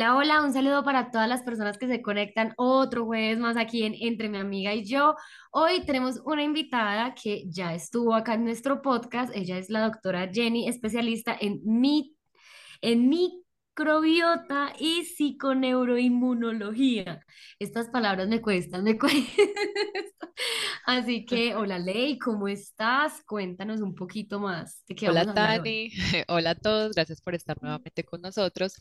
Hola, hola, un saludo para todas las personas que se conectan otro jueves más aquí en Entre mi amiga y yo. Hoy tenemos una invitada que ya estuvo acá en nuestro podcast. Ella es la doctora Jenny, especialista en mi, en microbiota y psiconeuroinmunología. Estas palabras me cuestan, me cuestan. Así que, hola Ley, ¿cómo estás? Cuéntanos un poquito más. hola Tani, hola a todos, gracias por estar nuevamente con nosotros.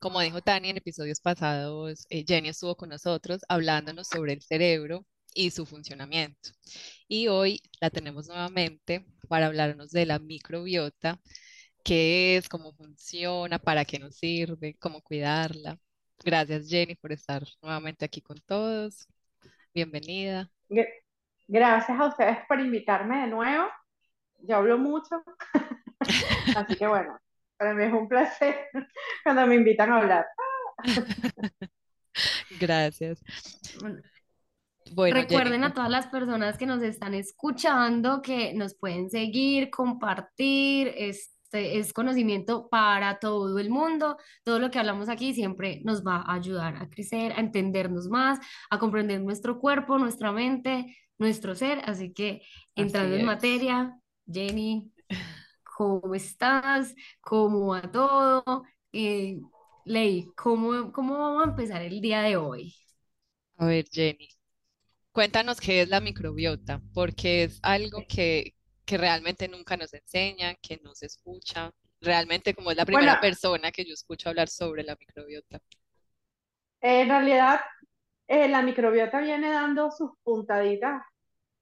Como dijo Tani en episodios pasados, eh, Jenny estuvo con nosotros hablándonos sobre el cerebro y su funcionamiento. Y hoy la tenemos nuevamente para hablarnos de la microbiota qué es, cómo funciona, para qué nos sirve, cómo cuidarla. Gracias Jenny por estar nuevamente aquí con todos. Bienvenida. Gracias a ustedes por invitarme de nuevo. Yo hablo mucho, así que bueno, para mí es un placer cuando me invitan a hablar. Gracias. Bueno, Recuerden a todas las personas que nos están escuchando que nos pueden seguir, compartir, es este es conocimiento para todo el mundo. Todo lo que hablamos aquí siempre nos va a ayudar a crecer, a entendernos más, a comprender nuestro cuerpo, nuestra mente, nuestro ser. Así que entrando en materia, Jenny, ¿cómo estás? ¿Cómo va todo? Eh, Ley, ¿cómo, ¿cómo vamos a empezar el día de hoy? A ver, Jenny, cuéntanos qué es la microbiota, porque es algo que, que realmente nunca nos enseñan, que no se escucha. Realmente como es la primera persona que yo escucho hablar sobre la microbiota. En realidad, eh, la microbiota viene dando sus puntaditas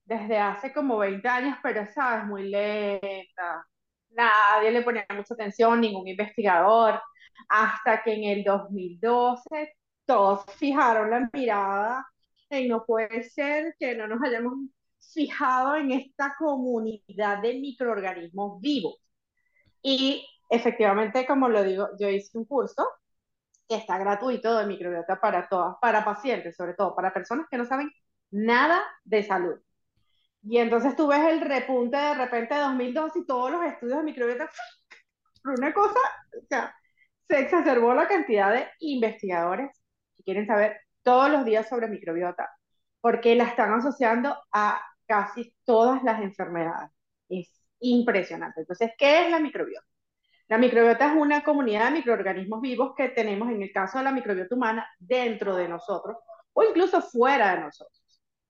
desde hace como 20 años, pero sabes, muy lenta. Nadie le ponía mucha atención, ningún investigador, hasta que en el 2012 todos fijaron la mirada en no puede ser que no nos hayamos fijado en esta comunidad de microorganismos vivos. Y efectivamente, como lo digo, yo hice un curso que está gratuito de microbiota para todas, para pacientes, sobre todo para personas que no saben nada de salud. Y entonces tú ves el repunte de repente de 2002 y todos los estudios de microbiota, una cosa, o sea, se exacerbó la cantidad de investigadores que quieren saber todos los días sobre microbiota, porque la están asociando a casi todas las enfermedades. Es impresionante. Entonces, ¿qué es la microbiota? La microbiota es una comunidad de microorganismos vivos que tenemos, en el caso de la microbiota humana, dentro de nosotros o incluso fuera de nosotros.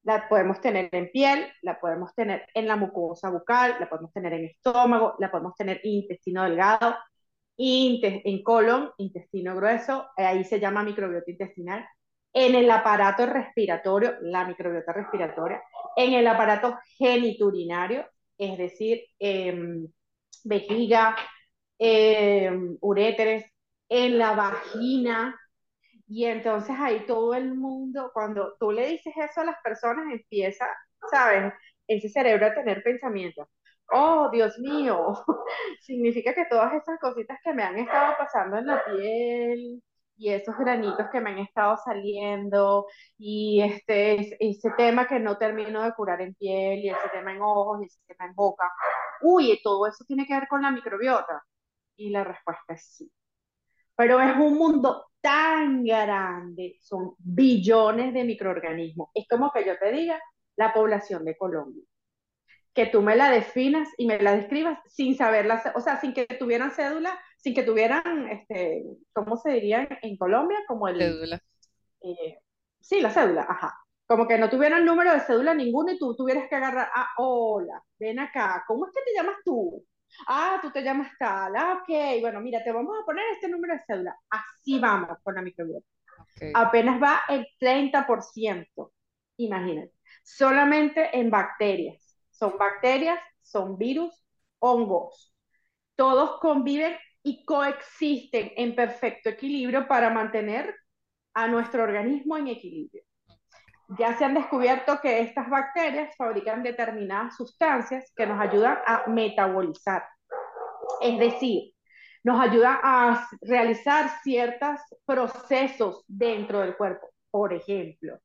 La podemos tener en piel, la podemos tener en la mucosa bucal, la podemos tener en estómago, la podemos tener en intestino delgado, en colon, intestino grueso, ahí se llama microbiota intestinal, en el aparato respiratorio, la microbiota respiratoria, en el aparato geniturinario, es decir, em, vejiga, em, uréteres, en la vagina. Y entonces ahí todo el mundo, cuando tú le dices eso a las personas, empieza, ¿sabes? Ese cerebro a tener pensamientos. Oh, Dios mío, significa que todas esas cositas que me han estado pasando en la piel, y esos granitos que me han estado saliendo y este, ese tema que no termino de curar en piel y ese tema en ojos y ese tema en boca. Uy, todo eso tiene que ver con la microbiota. Y la respuesta es sí. Pero es un mundo tan grande, son billones de microorganismos. Es como que yo te diga la población de Colombia. Que tú me la definas y me la describas sin saberla, o sea, sin que tuvieran cédula sin que tuvieran, este, ¿cómo se diría en Colombia? Como el... Cédula. Eh, sí, la cédula, ajá. Como que no tuvieran número de cédula ninguno y tú tuvieras que agarrar, ah, hola, ven acá, ¿cómo es que te llamas tú? Ah, tú te llamas tal, ah, ok, bueno, mira, te vamos a poner este número de cédula. Así vamos con la microbiota. Apenas va el 30%, imagínate. Solamente en bacterias. Son bacterias, son virus, hongos. Todos conviven y coexisten en perfecto equilibrio para mantener a nuestro organismo en equilibrio. Ya se han descubierto que estas bacterias fabrican determinadas sustancias que nos ayudan a metabolizar. Es decir, nos ayudan a realizar ciertos procesos dentro del cuerpo. Por ejemplo,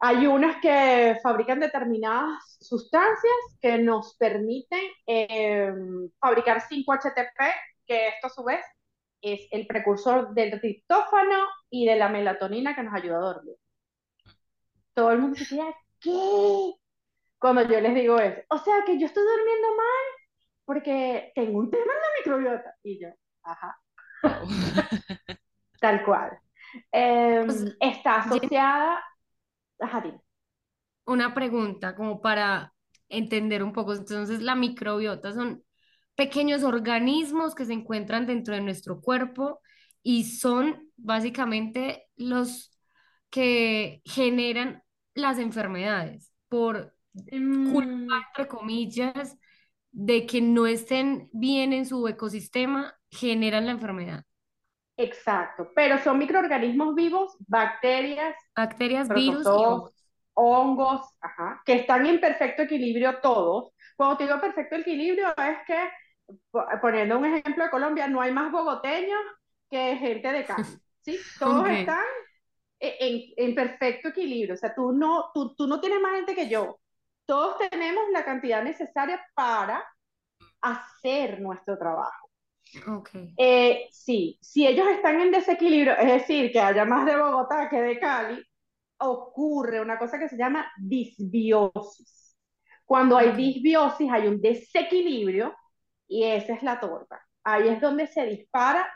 hay unas que fabrican determinadas sustancias que nos permiten eh, fabricar 5-HTP, que esto a su vez es el precursor del triptófano y de la melatonina que nos ayuda a dormir. Todo el mundo se queda, ¿qué? Cuando yo les digo eso, o sea que yo estoy durmiendo mal porque tengo un tema en la microbiota. Y yo, ajá. Tal cual. Pues, está asociada una pregunta como para entender un poco. Entonces, la microbiota son pequeños organismos que se encuentran dentro de nuestro cuerpo y son básicamente los que generan las enfermedades por culpa, mm. entre comillas, de que no estén bien en su ecosistema, generan la enfermedad. Exacto, pero son microorganismos vivos, bacterias, bacterias, virus hongos, ajá, que están en perfecto equilibrio todos. Cuando te digo perfecto equilibrio es que, poniendo un ejemplo de Colombia, no hay más bogoteños que gente de Cali, ¿sí? Todos están en, en, perfecto equilibrio, o sea, tú no, tú, tú no tienes más gente que yo. Todos tenemos la cantidad necesaria para hacer nuestro trabajo. Okay. Eh, sí, si ellos están en desequilibrio, es decir, que haya más de Bogotá que de Cali, ocurre una cosa que se llama disbiosis. Cuando hay disbiosis hay un desequilibrio y esa es la torta. Ahí es donde se dispara,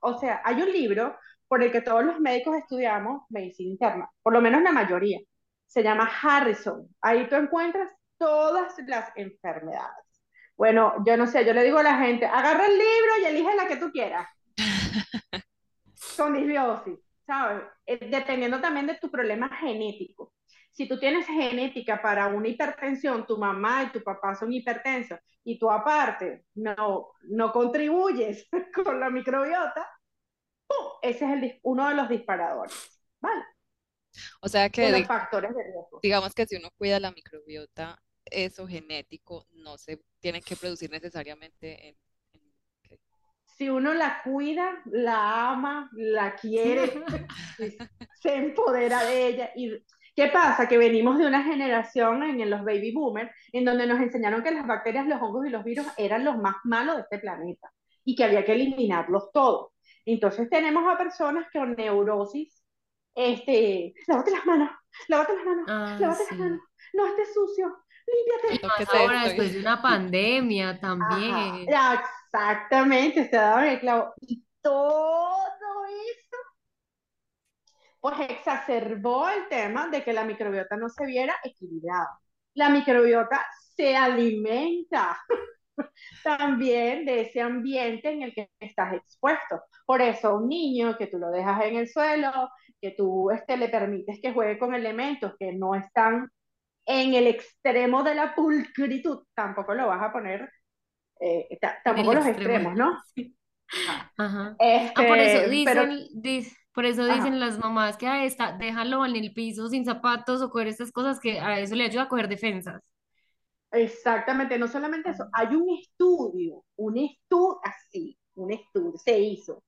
o sea, hay un libro por el que todos los médicos estudiamos medicina interna, por lo menos la mayoría. Se llama Harrison. Ahí tú encuentras todas las enfermedades. Bueno, yo no sé, yo le digo a la gente, agarra el libro y elige la que tú quieras. Con disbiosis, ¿sabes? Eh, dependiendo también de tu problema genético. Si tú tienes genética para una hipertensión, tu mamá y tu papá son hipertensos, y tú aparte no, no contribuyes con la microbiota, ese es el, uno de los disparadores. ¿Vale? O sea que, los factores de riesgo. digamos que si uno cuida la microbiota, eso genético no se tiene que producir necesariamente en, si uno la cuida, la ama, la quiere, se empodera de ella. ¿Y qué pasa? Que venimos de una generación en, los baby boomers en donde nos enseñaron que las bacterias, los hongos y los virus eran los más malos de este planeta y que había que eliminarlos todos. Entonces tenemos a personas con neurosis, este, lávate las manos, lávate las manos, ah, lávate las manos, no estés sucio, límpiate. ahora después de una pandemia también. exactamente, se daba el clavo. Y todo eso, pues exacerbó el tema de que la microbiota no se viera equilibrada. La microbiota se alimenta también de ese ambiente en el que estás expuesto. Por eso un niño que tú lo dejas en el suelo, que tú este, le permites que juegue con elementos que no están en el extremo de la pulcritud, tampoco lo vas a poner, eh, tampoco los extremos, ¿no? Ajá. ah, por eso dicen, por eso dicen las mamás que a esta, déjalo en el piso sin zapatos o coger estas cosas que a eso le ayuda a coger defensas. Exactamente, no solamente eso, hay un estudio, un estudio así, un estudio, se hizo,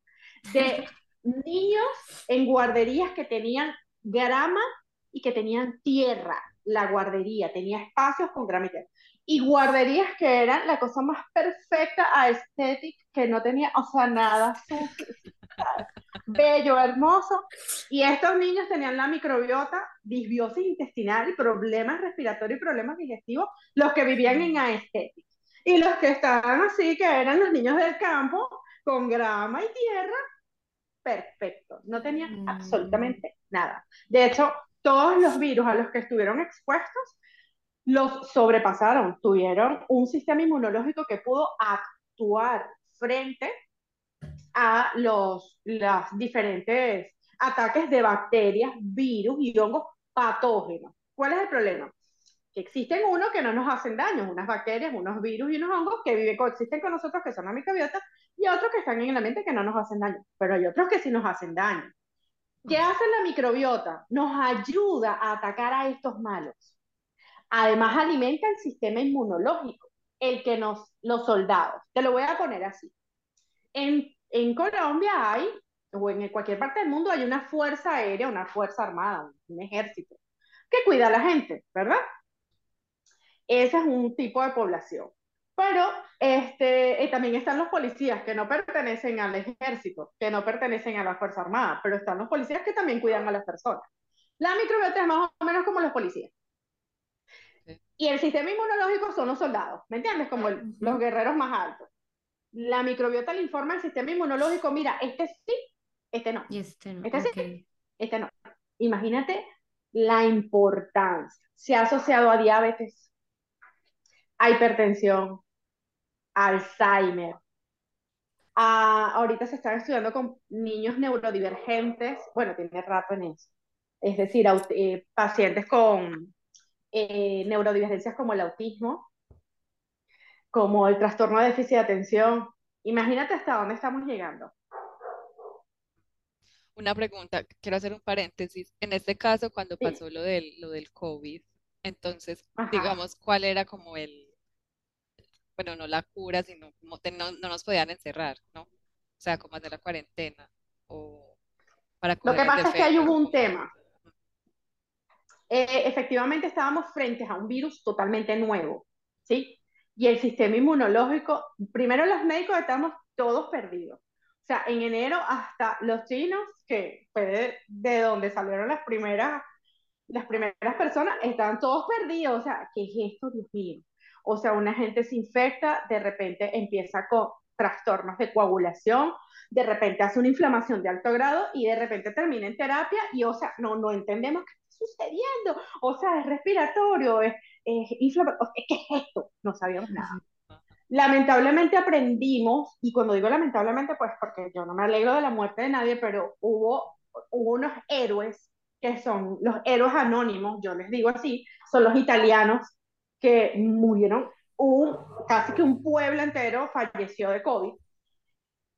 de niños en guarderías que tenían grama y que tenían tierra la guardería, tenía espacios con gramita y guarderías que eran la cosa más perfecta a estética, que no tenía, o sea, nada bello, hermoso. Y estos niños tenían la microbiota, disbiosis intestinal, problemas respiratorios y problemas digestivos, los que vivían en aesthetic. Y los que estaban así, que eran los niños del campo, con grama y tierra, perfecto. No tenían mm. absolutamente nada. De hecho, todos los virus a los que estuvieron expuestos los sobrepasaron, tuvieron un sistema inmunológico que pudo actuar frente a los, diferentes ataques de bacterias, virus y hongos patógenos. ¿Cuál es el problema? Que existen unos que no nos hacen daño, unas bacterias, unos virus y unos hongos que viven, coexisten con nosotros, que son la microbiota, y otros que están en el ambiente que no nos hacen daño, pero hay otros que sí nos hacen daño. ¿Qué hace la microbiota? Nos ayuda a atacar a estos malos. Además, alimenta el sistema inmunológico, el que nos, los soldados. Te lo voy a poner así. En, en Colombia hay, o en cualquier parte del mundo, hay una fuerza aérea, una fuerza armada, un ejército, que cuida a la gente, ¿verdad? Ese es un tipo de población. Pero este, también están los policías que no pertenecen al ejército, que no pertenecen a la Fuerza Armada, pero están los policías que también cuidan a las personas. La microbiota es más o menos como los policías. Y el sistema inmunológico son los soldados, ¿me entiendes? Como los guerreros más altos. La microbiota le informa al sistema inmunológico, mira, este sí, este no. este no. Este sí, este no. Imagínate la importancia. Se ha asociado a diabetes, a hipertensión, Alzheimer. ahorita se están estudiando con niños neurodivergentes, bueno, tiene rato en eso. Es decir, eh, pacientes con eh, neurodivergencias como el autismo, como el trastorno de déficit de atención. Imagínate hasta dónde estamos llegando. Una pregunta, quiero hacer un paréntesis. En este caso, cuando pasó lo del, lo del COVID, entonces, digamos, ¿cuál era como el, bueno, no la cura, sino como no, no, nos podían encerrar, ¿no? O sea, como hacer la cuarentena o para Lo que pasa es que ahí hubo un tema. Eh, efectivamente estábamos frente a un virus totalmente nuevo, ¿sí? Y el sistema inmunológico, primero los médicos estamos todos perdidos. O sea, en enero hasta los chinos, que fue de, donde salieron las primeras, las primeras personas, estaban todos perdidos. O sea, ¿qué es esto, Dios mío? O sea, una gente se infecta, de repente empieza con trastornos de coagulación, de repente hace una inflamación de alto grado y de repente termina en terapia y, o sea, no, no entendemos qué está sucediendo. O sea, es respiratorio, es, es ¿qué es esto? No sabíamos nada. Lamentablemente aprendimos, y cuando digo lamentablemente, pues porque yo no me alegro de la muerte de nadie, pero hubo, hubo unos héroes que son los héroes anónimos, yo les digo así, son los italianos que murieron, un, casi que un pueblo entero falleció de COVID.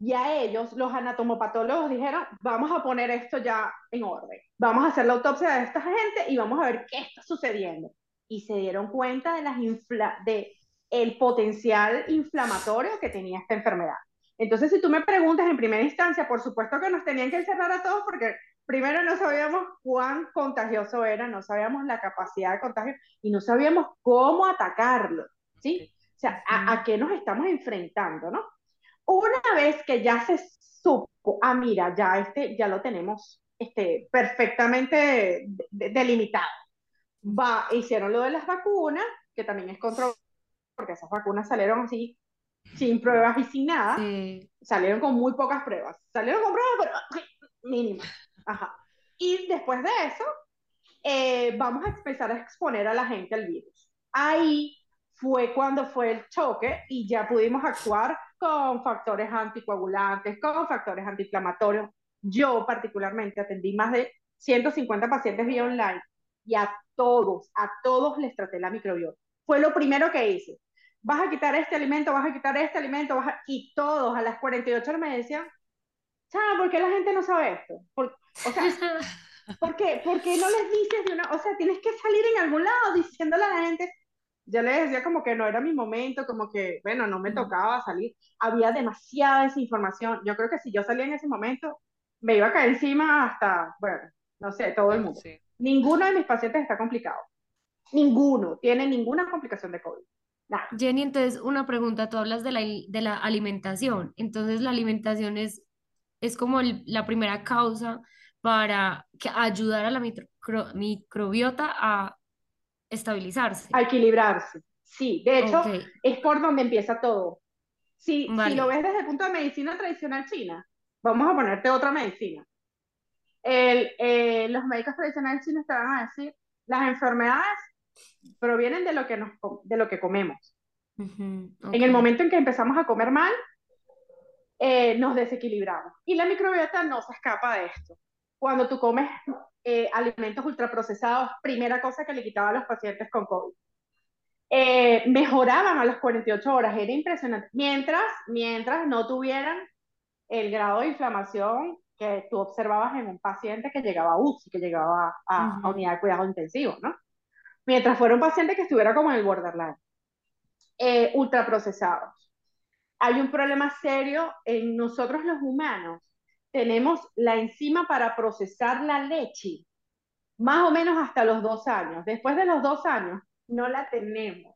Y a ellos, los anatomopatólogos dijeron, vamos a poner esto ya en orden, vamos a hacer la autopsia de esta gente y vamos a ver qué está sucediendo. Y se dieron cuenta de, las infla de el potencial inflamatorio que tenía esta enfermedad. Entonces, si tú me preguntas en primera instancia, por supuesto que nos tenían que encerrar a todos porque primero no sabíamos cuán contagioso era, no sabíamos la capacidad de contagio y no sabíamos cómo atacarlo, ¿sí? O sea, a, qué nos estamos enfrentando, ¿no? Una vez que ya se supo, ah, mira, ya, este, ya lo tenemos este, perfectamente delimitado. Va, hicieron lo de las vacunas, que también es controversial, porque esas vacunas salieron así, sin pruebas y sin nada. Salieron con muy pocas pruebas. Salieron con pruebas, pero mínimas. Ajá. Y después de eso, eh, vamos a empezar a exponer a la gente al virus. Ahí fue cuando fue el choque y ya pudimos actuar con factores anticoagulantes, con factores antiinflamatorios. Yo particularmente atendí más de 150 pacientes vía online y a todos, a todos les traté la microbiota. Fue lo primero que hice. Vas a quitar este alimento, vas a quitar este alimento, vas y todos a las 48 horas me decían, ¿por qué la gente no sabe esto? o sea, ¿por qué, no les dices de una, o sea, tienes que salir en algún lado diciéndole a la gente, yo les decía como que no era mi momento, como que, bueno, no me tocaba salir, había demasiada desinformación, yo creo que si yo salía en ese momento, me iba a caer encima hasta, bueno, no sé, todo el mundo. Ninguno de mis pacientes está complicado, ninguno tiene ninguna complicación de COVID. Jenny, entonces una pregunta, tú hablas de la, de la alimentación, entonces la alimentación es es como la primera causa para que ayudar a la microbiota a estabilizarse. A equilibrarse. Sí, de hecho, es por donde empieza todo. Si, si lo ves desde el punto de medicina tradicional china, vamos a ponerte otra medicina. El, eh, los médicos tradicionales chinos te van a decir, las enfermedades provienen de lo que, nos, de lo que comemos. En el momento en que empezamos a comer mal, eh, nos desequilibramos. Y la microbiota no se escapa de esto. Cuando tú comes eh, alimentos ultraprocesados, primera cosa que le quitaba a los pacientes con COVID. Eh, mejoraban a las 48 horas, era impresionante. Mientras, mientras no tuvieran el grado de inflamación que tú observabas en un paciente que llegaba a UCI, que llegaba a, unidad de cuidado intensivo, ¿no? Mientras fuera un paciente que estuviera como en el borderline. Eh, ultraprocesados. Hay un problema serio en nosotros los humanos. Tenemos la enzima para procesar la leche, más o menos hasta los dos años. Después de los dos años, no la tenemos.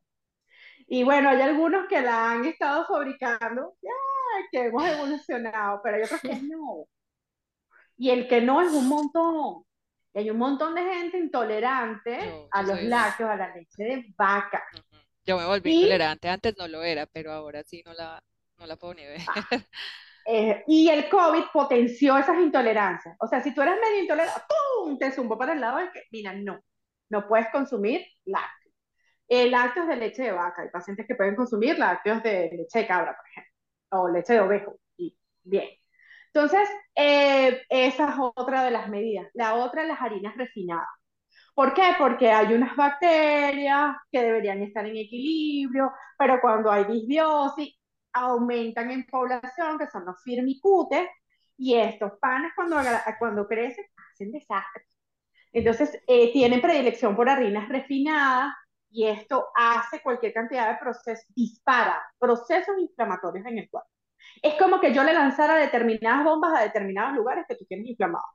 Y bueno, hay algunos que la han estado fabricando, ya, que hemos evolucionado, pero hay otros que no. Y el que no es un montón. Y hay un montón de gente intolerante a los lácteos, a la leche de vaca. Yo me volví intolerante, antes no lo era, pero ahora sí no la, no la puedo ni ver. Ah, eh, y el COVID potenció esas intolerancias. O sea, si tú eres medio intolerante, ¡pum! Te zumbó para el lado de que, mira, no, no puedes consumir lácteos. Eh, lácteos de leche de vaca. Hay pacientes que pueden consumir lácteos de leche de cabra, por ejemplo, o leche de ovejo. Y bien. Entonces, eh, esa es otra de las medidas. La otra las harinas refinadas. ¿Por qué? Porque hay unas bacterias que deberían estar en equilibrio, pero cuando hay disbiosis, aumentan en población, que son los firmicutes, y estos panes cuando, cuando crecen hacen desastres. Entonces, eh, tienen predilección por harinas refinadas, y esto hace cualquier cantidad de procesos, dispara procesos inflamatorios en el cuerpo. Es como que yo le lanzara determinadas bombas a determinados lugares que tú tienes inflamados.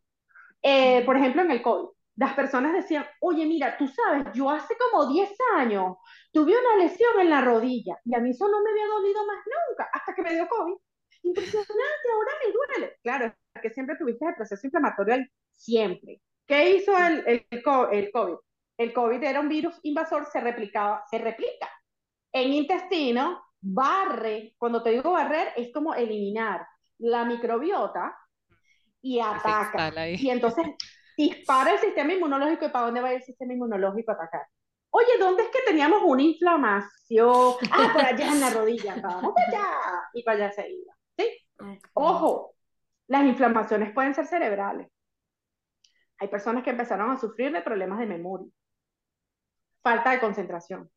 Eh, por ejemplo, en el COVID, las personas decían, oye, mira, tú sabes, yo hace como 10 años tuve una lesión en la rodilla y a mí eso no me había dolido más nunca, hasta que me dio COVID. Impresionante, ahora me duele. Claro, que siempre tuviste el proceso inflamatorio siempre. ¿Qué hizo el, el, el COVID? El COVID era un virus invasor, se replicaba, se replica en intestino, barre, cuando te digo barrer, es como eliminar la microbiota y ataca. Y entonces dispara el sistema inmunológico y para dónde va el sistema inmunológico a atacar. Oye, ¿dónde es que teníamos una inflamación? Ah, por allá en la rodilla, vamos para allá. Y para allá se iba. ¿sí? Ojo, las inflamaciones pueden ser cerebrales. Hay personas que empezaron a sufrir de problemas de memoria, falta de concentración.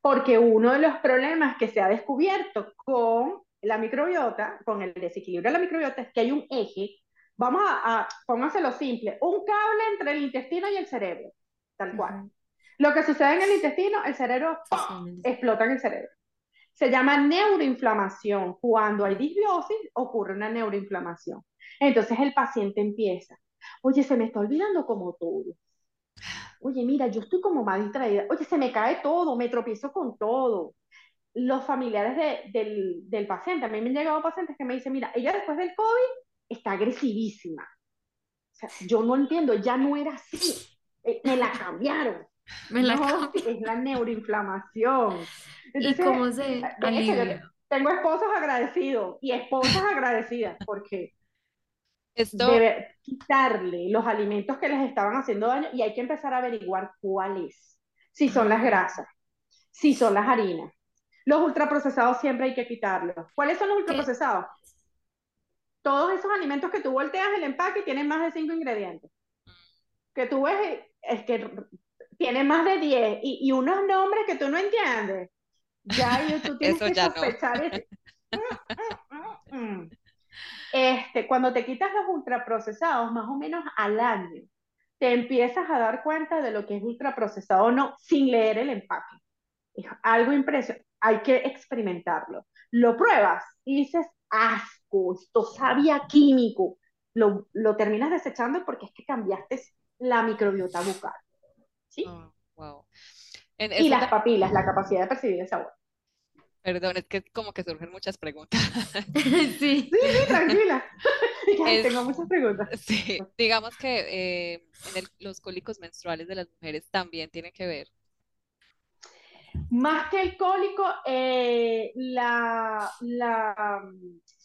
Porque uno de los problemas que se ha descubierto con la microbiota, con el desequilibrio de la microbiota, es que hay un eje Vamos a, a póngaselo simple, un cable entre el intestino y el cerebro, tal cual. Lo que sucede en el intestino, el cerebro explota en el cerebro. Se llama neuroinflamación. Cuando hay disbiosis, ocurre una neuroinflamación. Entonces el paciente empieza, oye, se me está olvidando como todo. Oye, mira, yo estoy como más distraída. Oye, se me cae todo, me tropiezo con todo. Los familiares del, del paciente, a mí me han llegado pacientes que me dicen, mira, ella después del COVID está agresivísima. O sea, yo no entiendo, ya no era así. Eh, me la cambiaron. Me la no, es la neuroinflamación. ¿Y cómo se tengo esposos agradecidos y esposas agradecidas porque Esto... debe quitarle los alimentos que les estaban haciendo daño y hay que empezar a averiguar cuáles. Si son las grasas, si son las harinas. Los ultraprocesados siempre hay que quitarlos. ¿Cuáles son los ultraprocesados? todos esos alimentos que tú volteas el empaque tienen más de cinco ingredientes. Que tú ves, es que tienen más de 10 y, unos nombres que tú no entiendes. Ya tú tienes que sospechar. este, cuando te quitas los ultraprocesados, más o menos al año, te empiezas a dar cuenta de lo que es ultraprocesado o no sin leer el empaque. Es algo impresionante. Hay que experimentarlo. Lo pruebas y dices, asco, esto sabía químico, lo, lo terminas desechando porque es que cambiaste la microbiota bucal. ¿Sí? Oh, y las papilas, la capacidad de percibir el sabor. Perdón, es que como que surgen muchas preguntas. sí. sí, tranquila. Tengo muchas preguntas. Sí, digamos que eh, en los cólicos menstruales de las mujeres también tienen que ver más que el cólico, eh, la,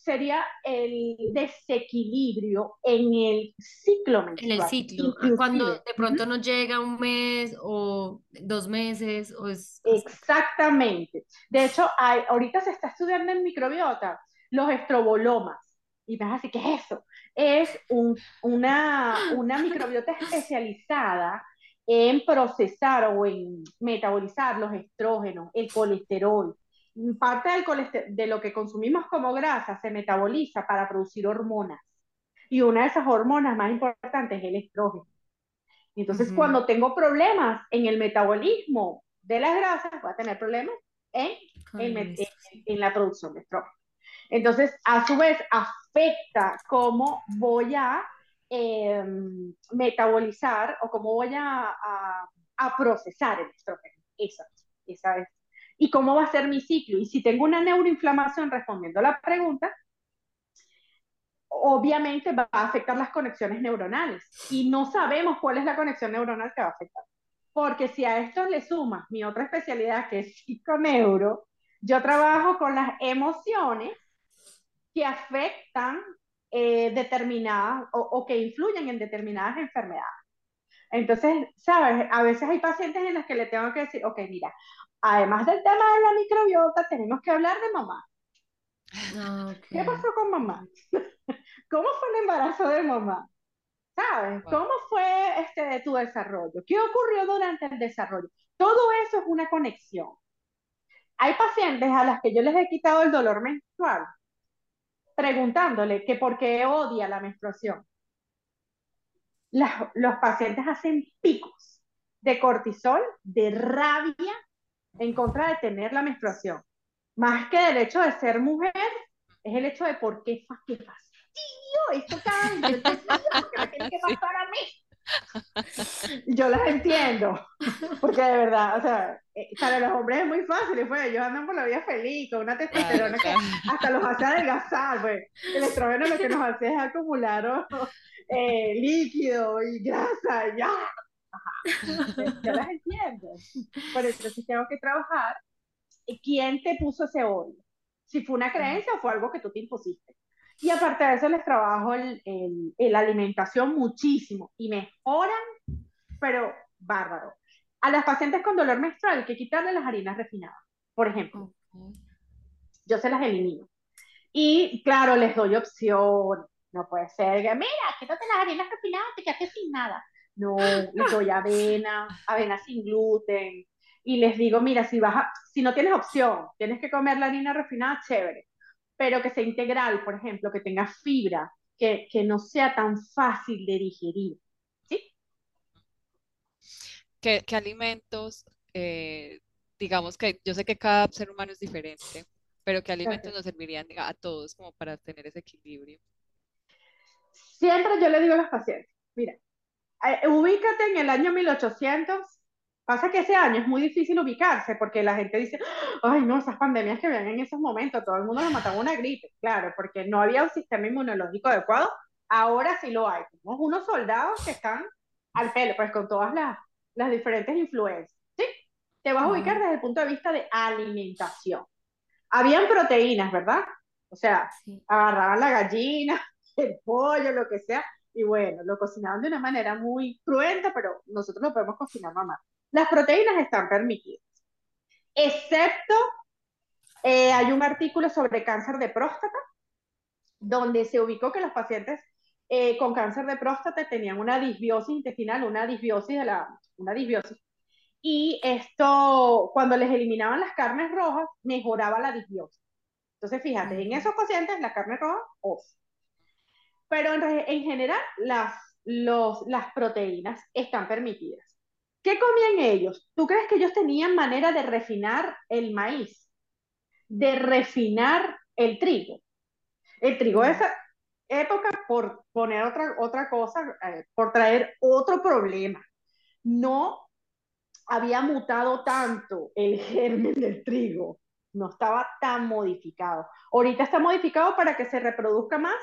sería el desequilibrio en el ciclo menstrual. En el ciclo, cuando de pronto no llega un mes o dos meses. O es... Exactamente. De hecho, hay, ahorita se está estudiando en microbiota los estrobolomas. Y vas así, ¿qué es eso? Es una, una microbiota especializada en procesar o en metabolizar los estrógenos, el colesterol. Parte del de lo que consumimos como grasa se metaboliza para producir hormonas. Y una de esas hormonas más importantes es el estrógeno. Entonces, cuando tengo problemas en el metabolismo de las grasas, voy a tener problemas en, en, la producción de estrógeno. Entonces, a su vez, afecta cómo voy a em, metabolizar o cómo voy a, a, procesar el estrógeno. Esa, esa es. Y cómo va a ser mi ciclo. Y si tengo una neuroinflamación, respondiendo a la pregunta, obviamente va a afectar las conexiones neuronales. Y no sabemos cuál es la conexión neuronal que va a afectar. Porque si a esto le sumas mi otra especialidad, que es psiconeuro, yo trabajo con las emociones que afectan eh, determinadas o, que influyen en determinadas enfermedades. Entonces, ¿sabes? A veces hay pacientes en los que le tengo que decir, ok, mira, además del tema de la microbiota, tenemos que hablar de mamá. Ah, ¿Qué pasó con mamá? ¿Cómo fue el embarazo de mamá? ¿Sabes? ¿Cómo fue este, tu desarrollo? ¿Qué ocurrió durante el desarrollo? Todo eso es una conexión. Hay pacientes a las que yo les he quitado el dolor menstrual preguntándole que por qué odia la menstruación. los pacientes hacen picos de cortisol, de rabia en contra de tener la menstruación. Más que el hecho de ser mujer, es el hecho de por qué, qué fastidio, esto cambia, esto ¿qué tiene que pasar a mí? Yo las entiendo, porque de verdad, o sea, eh, para los hombres es muy fácil, pues, ellos andan por la vida feliz, con una testosterona que hasta los hace adelgazar, pues. El estrógeno lo que nos hace es acumular eh, líquido y grasa, ya. Yo las entiendo. Por eso sí tengo que trabajar. ¿Quién te puso ese odio? Si fue una creencia o fue algo que tú te impusiste. Y aparte de eso les trabajo el, el, la alimentación muchísimo y mejoran, pero bárbaro. A las pacientes con dolor menstrual hay que quitarle las harinas refinadas, por ejemplo. Yo se las elimino. Y claro, les doy opción. No puede ser que, mira, quítate las harinas refinadas, te quedaste sin nada. No, les doy avena, avena sin gluten. Y les digo, mira, si, vas si no tienes opción, tienes que comer la harina refinada, chévere. Pero que sea integral, por ejemplo, que tenga fibra, que, que no sea tan fácil de digerir. ¿Sí? ¿Qué, qué alimentos, eh, digamos que yo sé que cada ser humano es diferente, pero qué alimentos nos servirían a todos como para tener ese equilibrio? Siempre yo le digo a los pacientes, mira, eh, ubícate en el año 1800. Pasa que ese año es muy difícil ubicarse porque la gente dice, ay, no, esas pandemias que vean en esos momentos, todo el mundo nos mataba una gripe. Claro, porque no había un sistema inmunológico adecuado. Ahora sí lo hay. Tenemos unos soldados que están al pelo, pues con todas las, las diferentes influencias. ¿Sí? Te vas a ubicar desde el punto de vista de alimentación. Habían proteínas, ¿verdad? O sea, agarraban la gallina, el pollo, lo que sea, y bueno, lo cocinaban de una manera muy cruenta, pero nosotros lo podemos cocinar normal. Las proteínas están permitidas, excepto eh, hay un artículo sobre cáncer de próstata, donde se ubicó que los pacientes eh, con cáncer de próstata tenían una disbiosis intestinal, una disbiosis de la, una disbiosis. Y esto, cuando les eliminaban las carnes rojas, mejoraba la disbiosis. Entonces, fíjate, en esos pacientes la carne roja, off. Pero en, general las, los, las proteínas están permitidas. ¿Qué comían ellos? ¿Tú crees que ellos tenían manera de refinar el maíz? De refinar el trigo. El trigo de esa época, por poner otra, otra cosa, eh, por traer otro problema, no había mutado tanto el germen del trigo, no estaba tan modificado. Ahorita está modificado para que se reproduzca más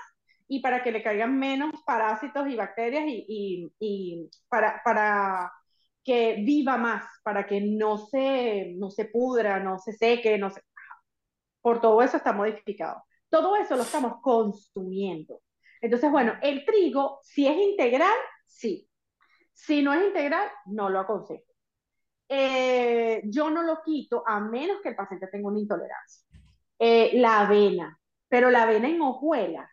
y para que le caigan menos parásitos y bacterias y, y, para, para, que viva más, para que no se, no se pudra, no se seque, no se... Por todo eso está modificado. Todo eso lo estamos consumiendo. Entonces, bueno, el trigo, si es integral, sí. Si no es integral, no lo aconsejo. Eh, yo no lo quito a menos que el paciente tenga una intolerancia. Eh, la avena, pero la avena en hojuelas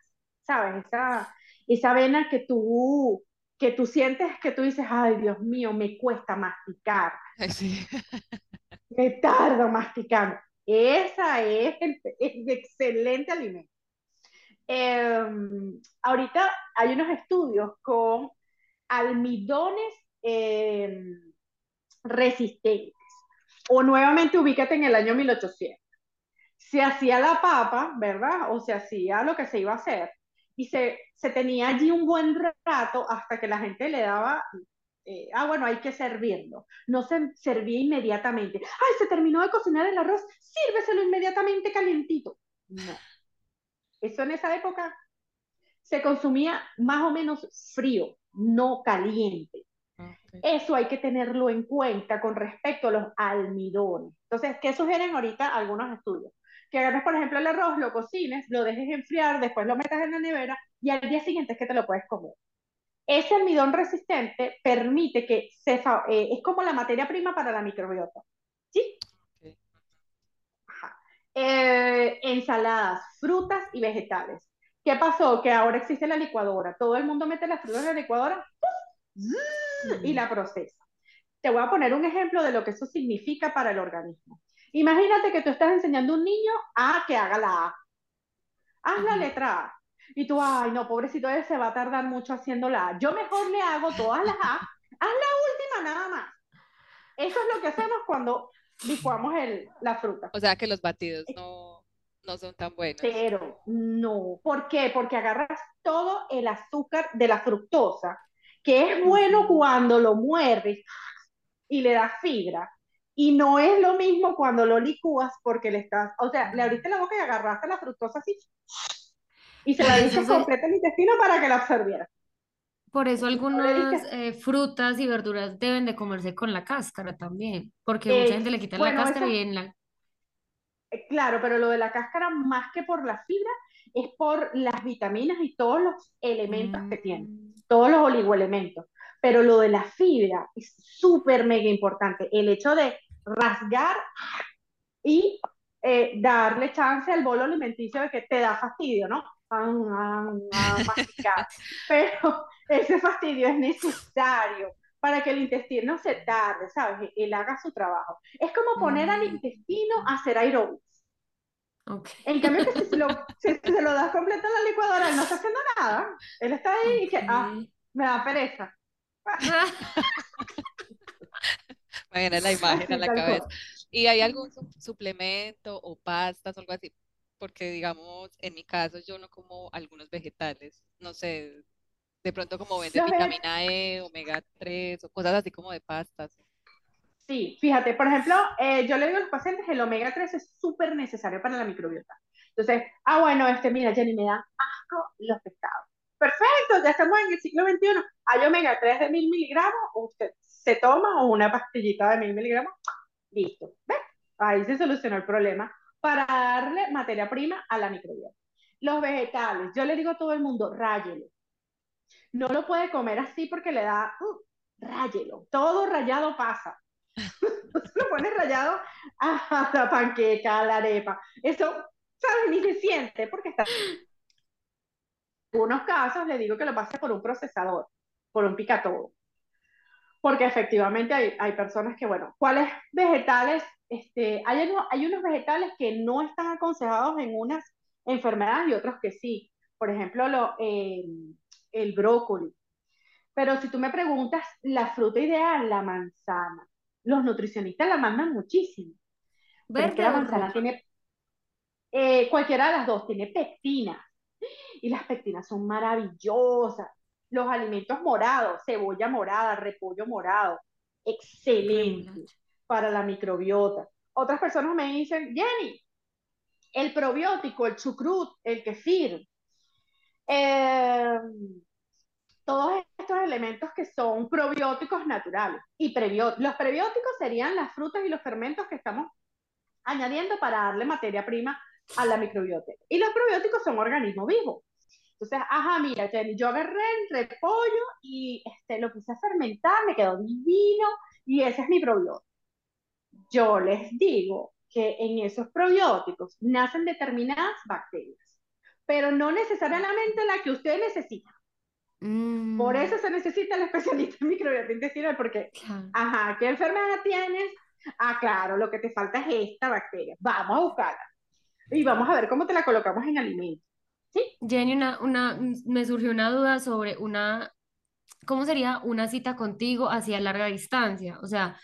¿sabes? Esa, esa vena que tú, que tú sientes que tú dices, ay, Dios mío, me cuesta masticar. Sí. me tardo masticando. Esa es el, excelente alimento. Em, ahorita hay unos estudios con almidones eh, resistentes. O nuevamente ubícate en el año 1800. Se hacía la papa, ¿verdad? O se hacía lo que se iba a hacer. Y se, se tenía allí un buen rato hasta que la gente le daba eh, ah, bueno, hay que servirlo. No se servía inmediatamente. Ay, se terminó de cocinar el arroz, sírveselo inmediatamente calientito. No. Eso en esa época se consumía más o menos frío, no caliente. Eso hay que tenerlo en cuenta con respecto a los almidones. Entonces, ¿qué sugieren ahorita algunos estudios? Que agarres, por ejemplo, el arroz, lo cocines, lo dejes enfriar, después lo metas en la nevera y al día siguiente es que te lo puedes comer. Ese almidón resistente permite que se, eh, es como la materia prima para la microbiota. ¿Sí? Eh, ensaladas, frutas y vegetales. ¿Qué pasó? Que ahora existe la licuadora. Todo el mundo mete las frutas en la licuadora y la procesa. Te voy a poner un ejemplo de lo que eso significa para el organismo. Imagínate que tú estás enseñando a un niño a que haga la A. Haz la letra A. Y tú, ay, no, pobrecito, él se va a tardar mucho haciendo la A. Yo mejor le hago todas las A, haz la última nada más. Eso es lo que hacemos cuando licuamos el, la fruta. O sea que los batidos no, no son tan buenos. Pero no. ¿Por qué? Porque agarras todo el azúcar de la fructosa, que es bueno cuando lo muerdes y le das fibra. Y no es lo mismo cuando lo licúas porque le estás, o sea, le abriste la boca y agarraste la fructosa así y se la dice completa el intestino para que la absorbiera. Por eso algunas eh, frutas y verduras deben de comerse con la cáscara también, porque mucha gente le quita la cáscara y en la... Eh, claro, pero lo de la cáscara más que por la fibra es por las vitaminas y todos los elementos que tiene, mm. todos los oligoelementos. Pero lo de la fibra es súper mega importante. El hecho de rasgar y eh, darle chance al bolo alimenticio de que te da fastidio, ¿no? Pero ese fastidio es necesario para que el intestino se tarde, ¿sabes? Él haga su trabajo. Es como poner al mm. intestino a hacer aerobics. En cambio, si se lo, se lo das completo en la licuadora, él no está haciendo nada. Él está ahí y que, ah, me da pereza. Me la imagen en la cabeza. ¿Y hay algún suplemento o pastas o algo así porque digamos, en mi caso yo no como algunos vegetales, no sé, de pronto como venden vitamina E, omega 3 o cosas así como de pastas. Sí, fíjate, por ejemplo, eh, yo le digo a los pacientes, el omega 3 es súper necesario para la microbiota. Entonces, ah, bueno, este, mira, Jenny, me dan asco los pescados. Perfecto, ya estamos en el siglo XXI. Hay omega 3 de mil miligramos, usted se toma o una pastillita de mil miligramos, listo. ¿Ves? Ahí se solucionó el problema para darle materia prima a la microbiota. Los vegetales, yo le digo a todo el mundo, ráyelo. No lo puede comer así porque le da, uh, ráyelo. Todo rayado pasa. lo pone rayado a la panqueca, a la arepa. Eso, ¿sabes? Ni se siente porque está. En algunos casos le digo que lo pase por un procesador, por un picatodo. Porque efectivamente hay, hay personas que, bueno, ¿cuáles vegetales este, hay, hay unos vegetales que no están aconsejados en unas enfermedades y otros que sí. Por ejemplo, lo, eh, el brócoli. Pero si tú me preguntas, la fruta ideal, la manzana. Los nutricionistas la mandan muchísimo. Pero la manzana tiene, eh, cualquiera de las dos, tiene pectinas. Y las pectinas son maravillosas. Los alimentos morados, cebolla morada, repollo morado, excelente para la microbiota. Otras personas me dicen, Jenny, el probiótico, el chucrut, el kefir, eh, todos estos elementos que son probióticos naturales. Y los prebióticos serían las frutas y los fermentos que estamos añadiendo para darle materia prima a la microbiota. Y los probióticos son organismos vivos. Entonces, ajá, mira, Jenny, yo agarré el repollo y este, lo puse a fermentar, me quedó divino y ese es mi probiótico yo les digo que en esos probióticos nacen determinadas bacterias, pero no necesariamente la que usted necesita. Mm. Por eso se necesita el especialista en microbiota intestinal, porque, ajá, ¿qué enfermedad tienes? Ah, claro, lo que te falta es esta bacteria. Vamos a buscarla. Y vamos a ver cómo te la colocamos en alimentos. ¿Sí? Jenny, una, una, me surgió una duda sobre una, ¿cómo sería una cita contigo hacia larga distancia? O sea,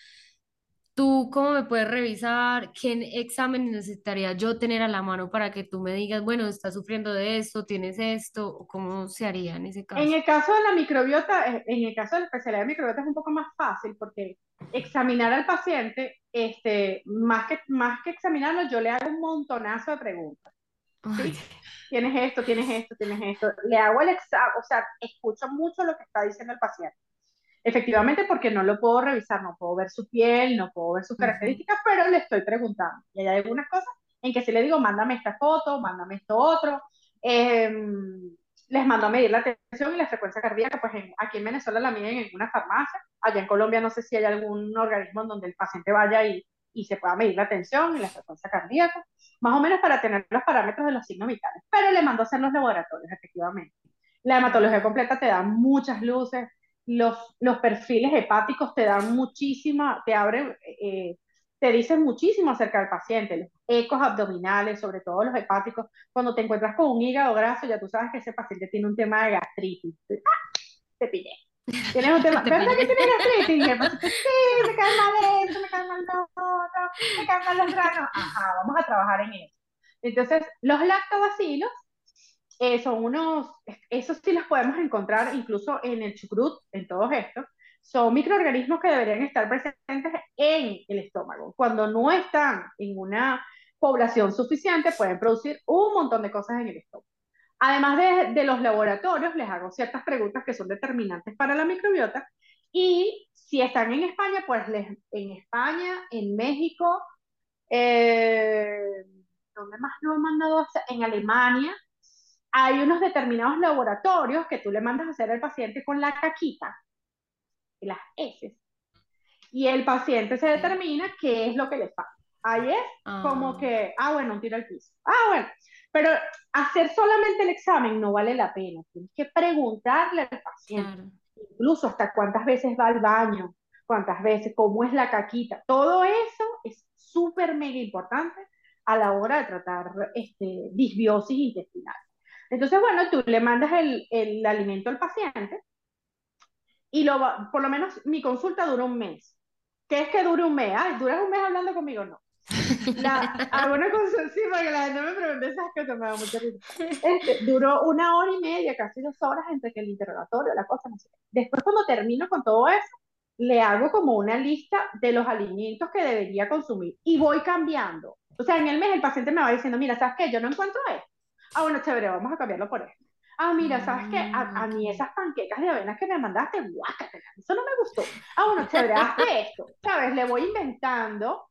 ¿Tú cómo me puedes revisar? ¿Qué examen necesitaría yo tener a la mano para que tú me digas, bueno, estás sufriendo de esto, tienes esto, cómo se haría en ese caso? En el caso de la microbiota, eh, en el caso de la especialidad de microbiota es un poco más fácil porque examinar al paciente, este, más que, más que examinarlo, yo le hago un montonazo de preguntas. Tienes esto, tienes esto, tienes esto. Le hago el examen, o sea, escucho mucho lo que está diciendo el paciente. Efectivamente, porque no lo puedo revisar, no puedo ver su piel, no puedo ver sus características, pero le estoy preguntando. Y hay algunas cosas en que sí le digo, mándame esta foto, mándame esto otro. Em, les mando a medir la tensión y la frecuencia cardíaca, pues aquí en Venezuela la miden en una farmacia, allá en Colombia no sé si hay algún organismo en donde el paciente vaya y, y se pueda medir la tensión y la frecuencia cardíaca, más o menos para tener los parámetros de los signos vitales, pero le mando a hacer los laboratorios, efectivamente. La hematología completa te da muchas luces, los, los perfiles hepáticos te dan muchísima, te abren, eh, te dicen muchísimo acerca del paciente, los ecos abdominales, sobre todo los hepáticos, cuando te encuentras con un hígado graso, ya tú sabes que ese paciente tiene un tema de gastritis. ¡Ah! Te pillé. Tienes un tema, ¿verdad que tienes gastritis? Y el paciente, sí, me cae mal esto, me cae mal lo otro, me caen mal los granos. Ajá, vamos a trabajar en eso. Entonces, los lactobacilos eh, son unos, esos sí los podemos encontrar incluso en el chucrut, en todos estos, son microorganismos que deberían estar presentes en el estómago. Cuando no están en una población suficiente, pueden producir un montón de cosas en el estómago. Además de, de los laboratorios, les hago ciertas preguntas que son determinantes para la microbiota y si están en España, pues les, en España, en México, eh, ¿dónde más lo he mandado? En Alemania, hay unos determinados laboratorios que tú le mandas a hacer al paciente con la caquita, las heces, y el paciente se determina qué es lo que le falta. Ahí es como ah. que, ah, bueno, un tiro al piso. Ah, bueno, pero hacer solamente el examen no vale la pena. Tienes que preguntarle al paciente, incluso hasta cuántas veces va al baño, cuántas veces, cómo es la caquita. Todo eso es súper mega importante a la hora de tratar este, disbiosis intestinal. Entonces, bueno, tú le mandas el, el alimento al paciente y lo por lo menos mi consulta dura un mes. ¿Qué es que dure un mes? Ay, ¿duras un mes hablando conmigo? No. La, alguna consulta, sí, porque la gente me pregunta esas cosas, me da mucha risa. Este, duró una hora y media, casi dos horas entre que el interrogatorio, la cosa, no sé. Después, cuando termino con todo eso, le hago como una lista de los alimentos que debería consumir y voy cambiando. O sea, en el mes el paciente me va diciendo, mira, ¿sabes qué? Yo no encuentro esto Ah, bueno, chévere, vamos a cambiarlo por esto. Ah, mira, ¿sabes qué? A, a, mí mm. esas panquecas de avena que me mandaste, guácatela, eso no me gustó. Ah, bueno, chévere, hazte esto. ¿Sabes? Le voy inventando,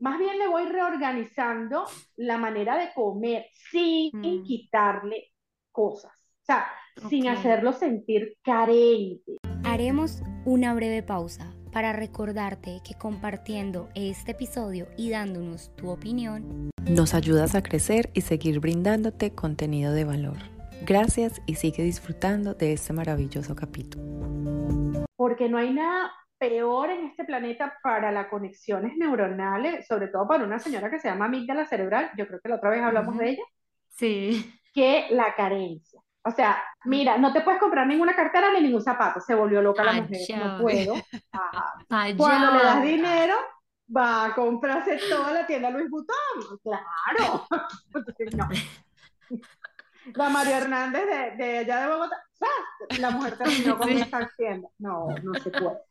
más bien le voy reorganizando la manera de comer sin mm. quitarle cosas. O sea, sin hacerlo sentir carente. Haremos una breve pausa para recordarte que compartiendo este episodio y dándonos tu opinión, nos ayudas a crecer y seguir brindándote contenido de valor. Gracias y sigue disfrutando de este maravilloso capítulo. Porque no hay nada peor en este planeta para las conexiones neuronales, sobre todo para una señora que se llama amígdala cerebral, yo creo que la otra vez hablamos de ella, sí. que la carencia. O sea, mira, no te puedes comprar ninguna cartera ni ningún zapato. Se volvió loca la mujer. No puedo. Cuando le das dinero, va a comprarse toda la tienda Luis Butón. Claro. no. La María Hernández de, de, allá de Bogotá, la mujer terminó con esta tienda. No, no se puede.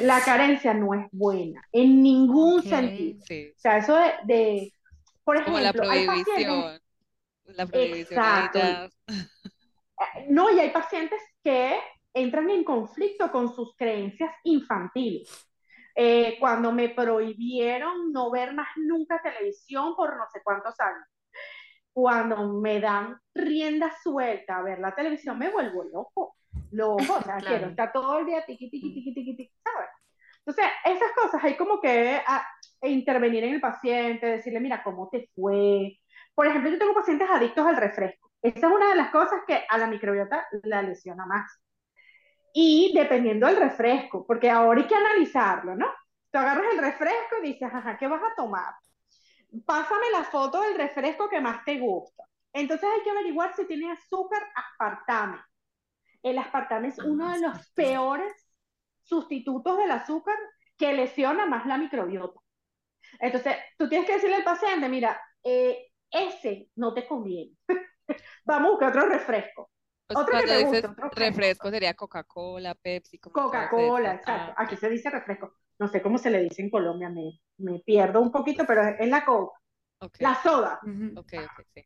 La carencia no es buena, en ningún sentido. O sea, eso de, de por ejemplo, Como la prohibición. La prohibición. Exacto. No, y hay pacientes que entran en conflicto con sus creencias infantiles. Eh, cuando me prohibieron no ver más nunca televisión por no sé cuántos años, cuando me dan rienda suelta a ver la televisión, me vuelvo loco. Loco, o sea, quiero estar todo el día tiqui, tiqui, tiqui, tiqui, tiqui, ¿sabes? Entonces, esas cosas hay como que a, intervenir en el paciente, decirle, mira, ¿cómo te fue? Por ejemplo, yo tengo pacientes adictos al refresco. Esa es una de las cosas que a la microbiota la lesiona más. Y dependiendo del refresco, porque ahora hay que analizarlo, ¿no? Tú agarras el refresco y dices, ajá, ¿qué vas a tomar? Pásame la foto del refresco que más te gusta. Entonces hay que averiguar si tiene azúcar aspartame. El aspartame es uno de los peores sustitutos del azúcar que lesiona más la microbiota. Entonces, tú tienes que decirle al paciente, mira, eh, ese no te conviene. Vamos a buscar otro refresco. otro que te guste, refresco. sería Coca-Cola, Pepsi. Coca-Cola, exacto. Ah, Aquí se dice refresco. No sé cómo se le dice en Colombia, me, me pierdo un poquito, pero es la Coca. La soda. Ok, ok, sí.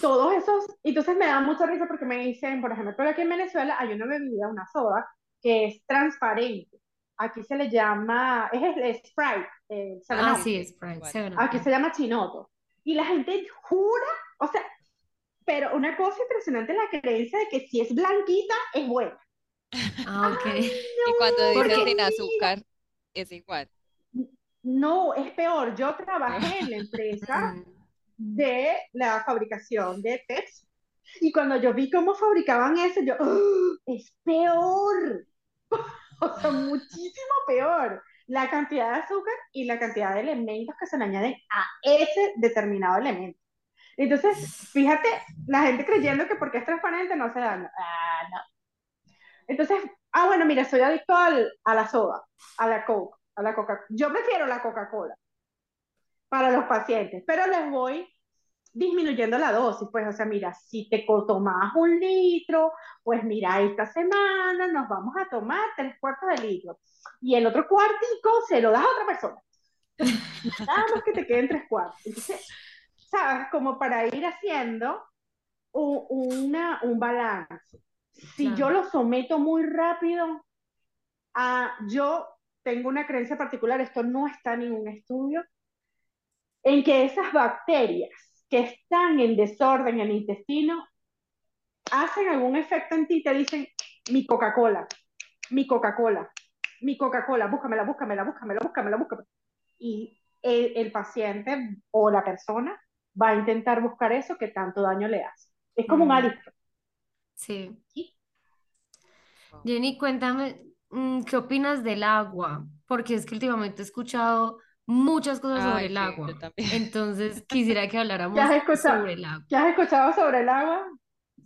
Todos esos, entonces me da mucha risa porque me dicen, por ejemplo, aquí en Venezuela hay una bebida, una soda, que es transparente. Aquí se le llama, es el Sprite. Eh, ah, sí, Sprite. Aquí se llama chinoto. Y la gente jura, o sea, pero una cosa impresionante es la creencia de que si es blanquita, es buena. Ah, ok. y cuando dicen sin azúcar, es igual. No, es peor. Yo trabajé en la empresa de la fabricación de Pepsi. Y cuando yo vi cómo fabricaban eso, yo, ¡Ah! es peor. o sea, muchísimo peor la cantidad de azúcar y la cantidad de elementos que se le añaden a ese determinado elemento. Entonces, fíjate, la gente creyendo que porque es transparente no se daña. Ah, no. Entonces, ah, bueno, mira, soy adicto al, a la soda, a la Coke, a la Coca. Yo prefiero la Coca-Cola para los pacientes, pero les voy disminuyendo la dosis, pues, o sea, mira, si te tomas un litro, pues mira, esta semana nos vamos a tomar tres cuartos de litro, y el otro cuartico se lo das a otra persona. Nada más que te queden tres cuartos. Entonces, ¿sabes? Como para ir haciendo un, una, un balance. Si yo lo someto muy rápido, a, yo tengo una creencia particular, esto no está en ningún estudio, en que esas bacterias que están en desorden en el intestino hacen algún efecto en ti te dicen, mi Coca-Cola, mi Coca-Cola, mi Coca-Cola, búscamela, búscamela, búscamela, búscamela, búscamela. Y el, el, paciente o la persona va a intentar buscar eso que tanto daño le hace. Es como un mm. adicto. Sí. Jenny, cuéntame, mm, ¿qué opinas del agua? Porque es que últimamente he escuchado muchas cosas sobre el agua. Entonces quisiera que habláramos sobre el agua. ¿Qué has escuchado sobre el agua?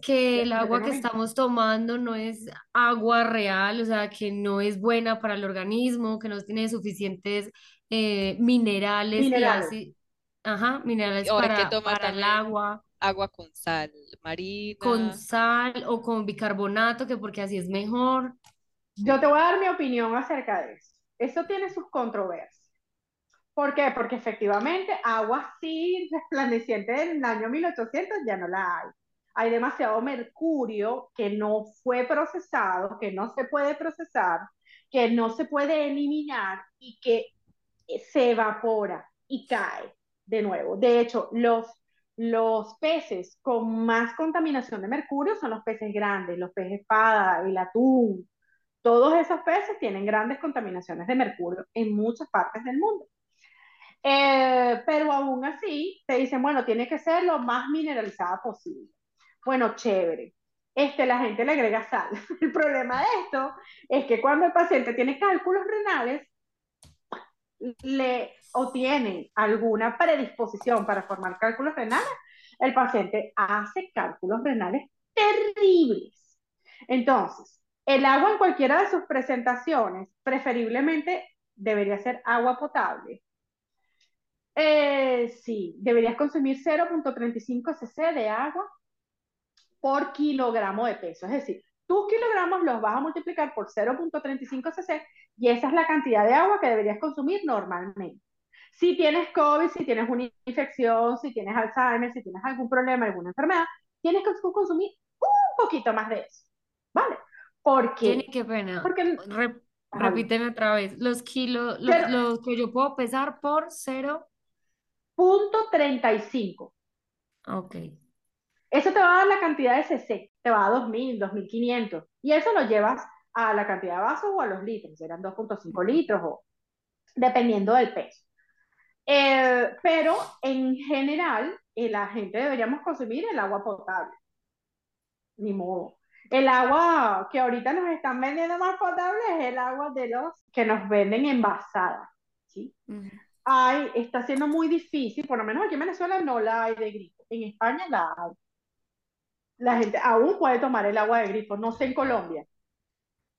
Que el agua que estamos tomando no es agua real, o sea, que no es buena para el organismo, que no tiene suficientes eh, minerales, minerales. Y ajá, minerales para, para el agua. Agua con sal marina. Con sal o con bicarbonato, que porque así es mejor. Yo te voy a dar mi opinión acerca de eso. Eso tiene sus controversias. ¿Por qué? Porque efectivamente agua así resplandeciente en el año 1800 ya no la hay. Hay demasiado mercurio que no fue procesado, que no se puede procesar, que no se puede eliminar y que se evapora y cae de nuevo. De hecho, los, los peces con más contaminación de mercurio son los peces grandes, los peces espada, el atún. Todos esos peces tienen grandes contaminaciones de mercurio en muchas partes del mundo. Eh, pero aún así te dicen, bueno, tiene que ser lo más mineralizada posible. Bueno, chévere. Este, la gente le agrega sal. El problema de esto es que cuando el paciente tiene cálculos renales, le o tiene alguna predisposición para formar cálculos renales, el paciente hace cálculos renales terribles. Entonces, el agua en cualquiera de sus presentaciones, preferiblemente debería ser agua potable, eh, sí, deberías consumir 0.35 cc de agua por kilogramo de peso. Es decir, tus kilogramos los vas a multiplicar por 0.35 cc y esa es la cantidad de agua que deberías consumir normalmente. Si tienes COVID, si tienes una infección, si tienes Alzheimer, si tienes algún problema, alguna enfermedad, tienes que consumir un poquito más de eso. ¿Vale? Porque. Tiene que pena. Porque, repíteme otra vez. Los kilos, los, que yo puedo pesar por 0. Punto 35. Ok. Eso te va a dar la cantidad de cc, te va a 2000, 2500. Y eso lo llevas a la cantidad de vasos o a los litros, serán 2.5 litros o dependiendo del peso. Eh, pero en general, eh, la gente deberíamos consumir el agua potable. Ni modo. El agua que ahorita nos están vendiendo más potable es el agua de los que nos venden envasada. ¿sí? Está siendo muy difícil, por lo menos aquí en Venezuela no la hay de grifo. en España la La gente aún puede tomar el agua de grifo, no sé en Colombia.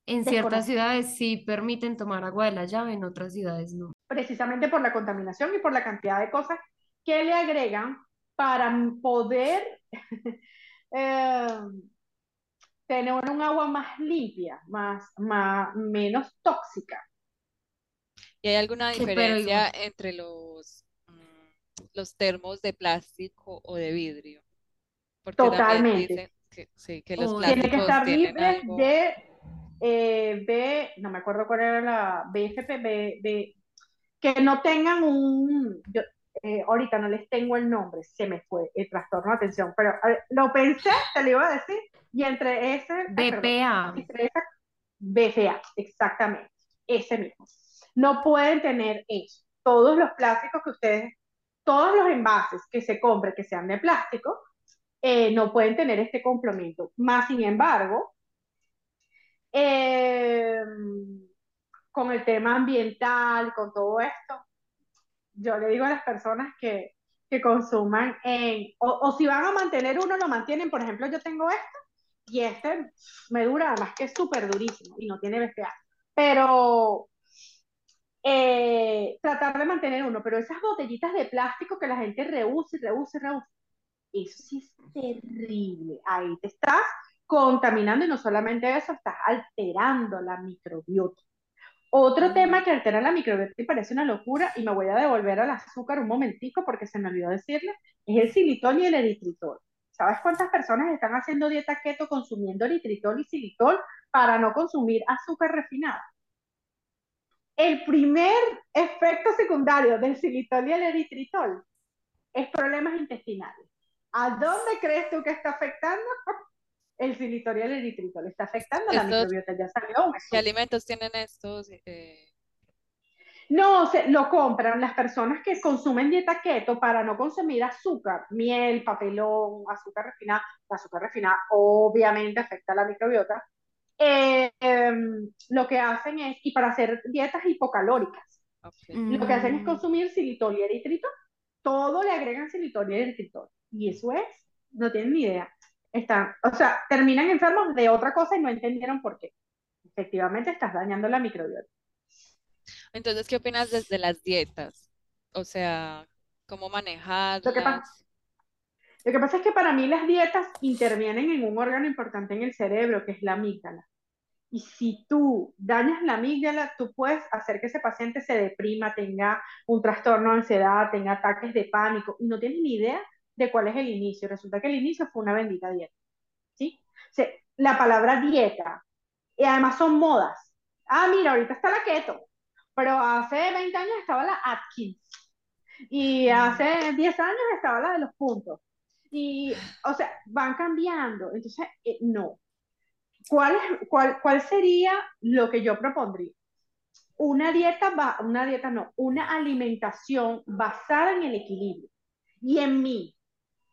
En ciertas ciudades sí permiten tomar agua de la llave, en otras ciudades no. Precisamente por la contaminación y por la cantidad de cosas que le agregan para poder eh, tener un agua más limpia, más, más, menos tóxica. ¿Y hay alguna diferencia entre los, mm, los termos de plástico o de vidrio? Totalmente. Que, sí, que los Tiene que estar libre de eh, B, no me acuerdo cuál era la BFP, B, que no tengan un, yo, eh, ahorita no les tengo el nombre, se me fue el trastorno de atención, pero lo pensé, te lo iba a decir, y entre ese... BPA. BPA, exactamente, ese mismo. No pueden tener eso. Todos los plásticos que ustedes, todos los envases que se compren que sean de plástico, eh, no pueden tener este complemento. Más sin embargo, eh, con el tema ambiental, con todo esto, yo le digo a las personas que, que consuman en, o, o, si van a mantener uno, lo mantienen, por ejemplo, yo tengo esto y este me dura, además que es súper durísimo y no tiene BPA, pero eh, tratar de mantener uno, pero esas botellitas de plástico que la gente rehúsa y rehúsa y rehúsa, eso sí es terrible, ahí te estás contaminando y no solamente eso, estás alterando la microbiota. Otro tema que altera la microbiota y parece una locura, y me voy a devolver al azúcar un momentico porque se me olvidó decirle, es el xilitol y el eritritol. ¿Sabes cuántas personas están haciendo dieta keto consumiendo eritritol y xilitol para no consumir azúcar refinada? El primer efecto secundario del xilitol y el eritritol es problemas intestinales. ¿A dónde crees tú que está afectando? el xilitol y el eritritol está afectando la microbiota, ya salió. ¿Qué alimentos tienen estos? Eh? No, se, lo compran las personas que consumen dieta keto para no consumir azúcar, miel, papelón, azúcar refinada. La azúcar refinada obviamente afecta a la microbiota. Eh, em, lo que hacen es, y para hacer dietas hipocalóricas, lo que hacen es mm. consumir xilitol y eritritol. Todo le agregan xilitol y eritritol. Y eso es, no tienen ni idea están, o sea, terminan enfermos de otra cosa y no entendieron por qué. Efectivamente, estás dañando la microbiota. Entonces, ¿qué opinas desde las dietas? O sea, ¿cómo manejarlas? Lo que, pasa, lo que pasa es que para mí las dietas intervienen en un órgano importante en el cerebro, que es la amígdala. Y si tú dañas la amígdala, tú puedes hacer que ese paciente se deprima, tenga un trastorno de ansiedad, tenga ataques de pánico, y no tienes ni idea de cuál es el inicio. Resulta que el inicio fue una bendita dieta. ¿sí? la palabra dieta, y además son modas. Ah, mira, ahorita está la keto, pero hace 20 años estaba la Atkins. Y hace 10 años estaba la de los puntos. O sea, van cambiando. Entonces, eh, no. ¿Cuál, cuál, ¿Cuál sería lo que yo propondría? Una dieta, una dieta no, una alimentación basada en el equilibrio y en mí,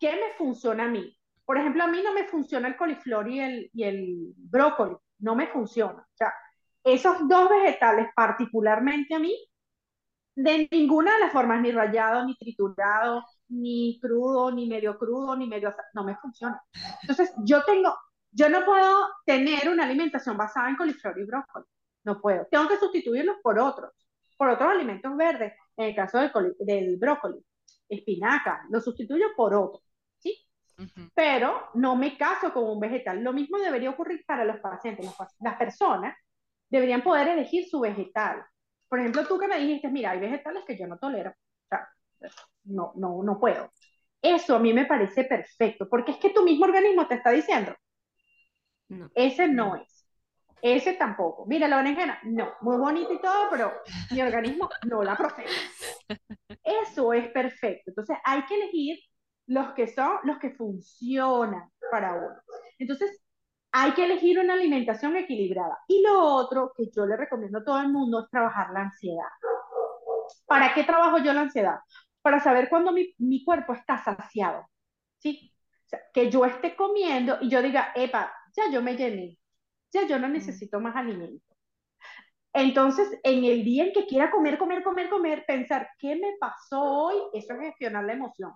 ¿qué me funciona a mí? Por ejemplo, a mí no me funciona el coliflor y el, y el brócoli, no me funciona. O sea, esos dos vegetales particularmente a mí, de ninguna de las formas, ni rallado, ni triturado, ni crudo, ni medio crudo, ni medio, no me funciona. Entonces, yo tengo, yo no puedo tener una alimentación basada en coliflor y brócoli, no puedo. Tengo que sustituirlos por otros, por otros alimentos verdes, en el caso del, del brócoli, espinaca, lo sustituyo por otro. Pero no me caso con un vegetal. Lo mismo debería ocurrir para los pacientes. Las personas deberían poder elegir su vegetal. Por ejemplo, tú que me dijiste, mira, hay vegetales que yo no tolero. O sea, no, no, no puedo. Eso a mí me parece perfecto, porque es que tu mismo organismo te está diciendo, ese no es, ese tampoco. Mira, la berenjena, no, muy bonita y todo, pero mi organismo no la procesa. Eso es perfecto. Entonces hay que elegir los que son los que funcionan para uno. Entonces, hay que elegir una alimentación equilibrada. Y lo otro que yo le recomiendo a todo el mundo es trabajar la ansiedad. ¿Para qué trabajo yo la ansiedad? Para saber cuándo mi, mi cuerpo está saciado. ¿Sí? O sea, que yo esté comiendo y yo diga, epa, ya yo me llené, ya yo no necesito más alimento. Entonces, en el día en que quiera comer, comer, comer, comer, pensar, ¿qué me pasó hoy? Eso es gestionar la emoción.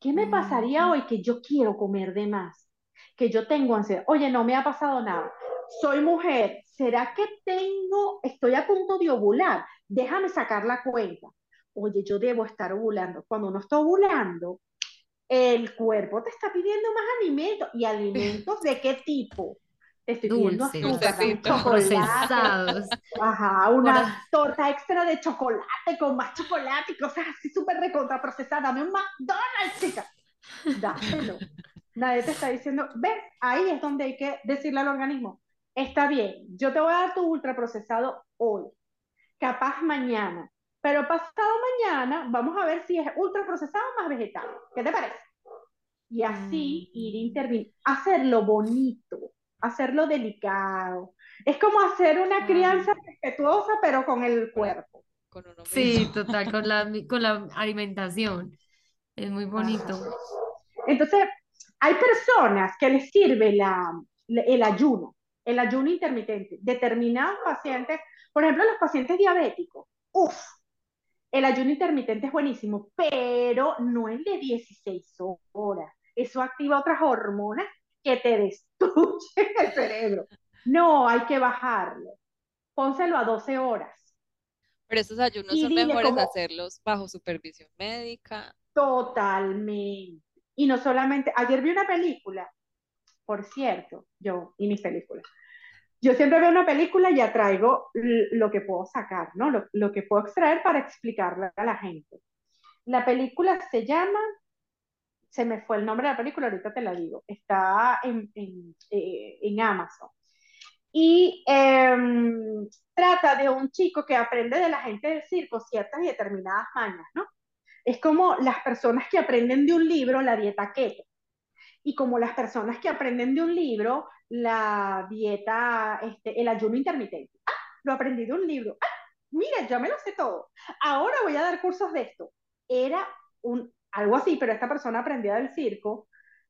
¿Qué me pasaría hoy que yo quiero comer de más? Que yo tengo ansiedad. Oye, no me ha pasado nada. Soy mujer. ¿Será que tengo, estoy a punto de ovular? Déjame sacar la cuenta. Oye, yo debo estar ovulando. Cuando uno está ovulando, el cuerpo te está pidiendo más alimentos. ¿Y alimentos de qué tipo? Te estoy pidiendo azúcar, procesados. Ajá, una torta extra de chocolate con más chocolate y cosas así súper recontra procesadas. Dame un McDonald's, chica. Dáselo. Nadie te está diciendo, ves, ahí es donde hay que decirle al organismo, está bien, yo te voy a dar tu ultraprocesado hoy, capaz mañana, pero pasado mañana vamos a ver si es ultraprocesado o más vegetal. ¿Qué te parece? Y así ir mm. interviniendo, hacerlo bonito, hacerlo delicado. Es como hacer una crianza respetuosa, pero con el cuerpo. sí, total, con la, con la alimentación. Es muy bonito. Entonces, hay personas que les sirve la, el ayuno, el ayuno intermitente. Determinados pacientes, por ejemplo, los pacientes diabéticos, uff, el ayuno intermitente es buenísimo, pero no es de 16 horas. Eso activa otras hormonas que te destruyen el cerebro. No, hay que bajarlo. Pónselo a 12 horas. Pero esos ayunos son mejores hacerlos bajo supervisión médica. Totalmente. Y no solamente, ayer vi una película, por cierto, yo y mis películas. Yo siempre veo una película y ya traigo lo que puedo sacar, ¿no? Lo, lo que puedo extraer para explicarle a la gente. La película se llama se me fue el nombre de la película, ahorita te la digo, está en, en, eh, en Amazon. Y em, trata de un chico que aprende de la gente del circo ciertas y determinadas mañas, ¿no? Es como las personas que aprenden de un libro la dieta keto. Y como las personas que aprenden de un libro la dieta, este, el ayuno intermitente. Ah, lo aprendí de un libro. Ah, mira, ya me lo sé todo. Ahora voy a dar cursos de esto. Era un algo así, pero esta persona aprendió del circo,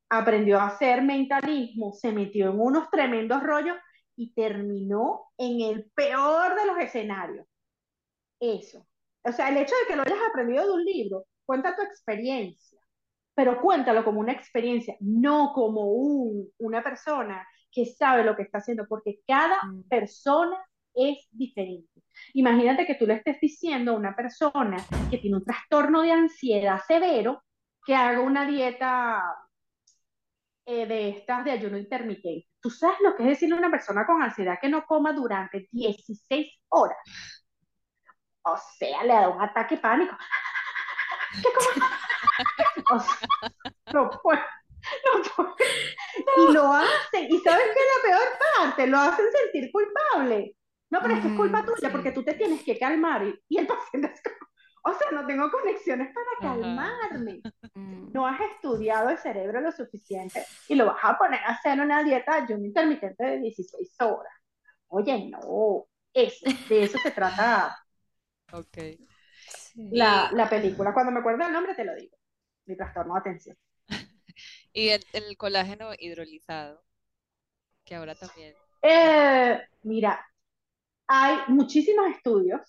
aprendió a hacer mentalismo, se metió en unos tremendos rollos y terminó en el peor de los escenarios. Eso. O sea, el hecho de que lo hayas aprendido de un libro, cuenta tu experiencia, pero cuéntalo como una experiencia, no como un, una persona que sabe lo que está haciendo, porque cada mm. persona es diferente. Imagínate que tú le estés diciendo a una persona que tiene un trastorno de ansiedad severo que haga una dieta eh, de estas de ayuno intermitente. ¿Tú sabes lo que es decirle a una persona con ansiedad que no coma durante 16 horas? O sea, le da un ataque pánico. ¿Qué o sea, no puede, no. Y lo hacen. ¿Y sabes qué es la peor parte? Lo hacen sentir culpable. No, pero es que es culpa tuya porque tú te tienes que calmar y, el paciente es o sea, no tengo conexiones para calmarme. Mm. No has estudiado el cerebro lo suficiente y lo vas a poner a hacer una dieta ayuno intermitente de 16 horas. Oye, no, eso, de eso se trata. Ok. La, la, película, cuando me acuerdo el nombre te lo digo. Mi trastorno de atención. Y el, colágeno hidrolizado, que ahora también. Eh, mira, hay muchísimos estudios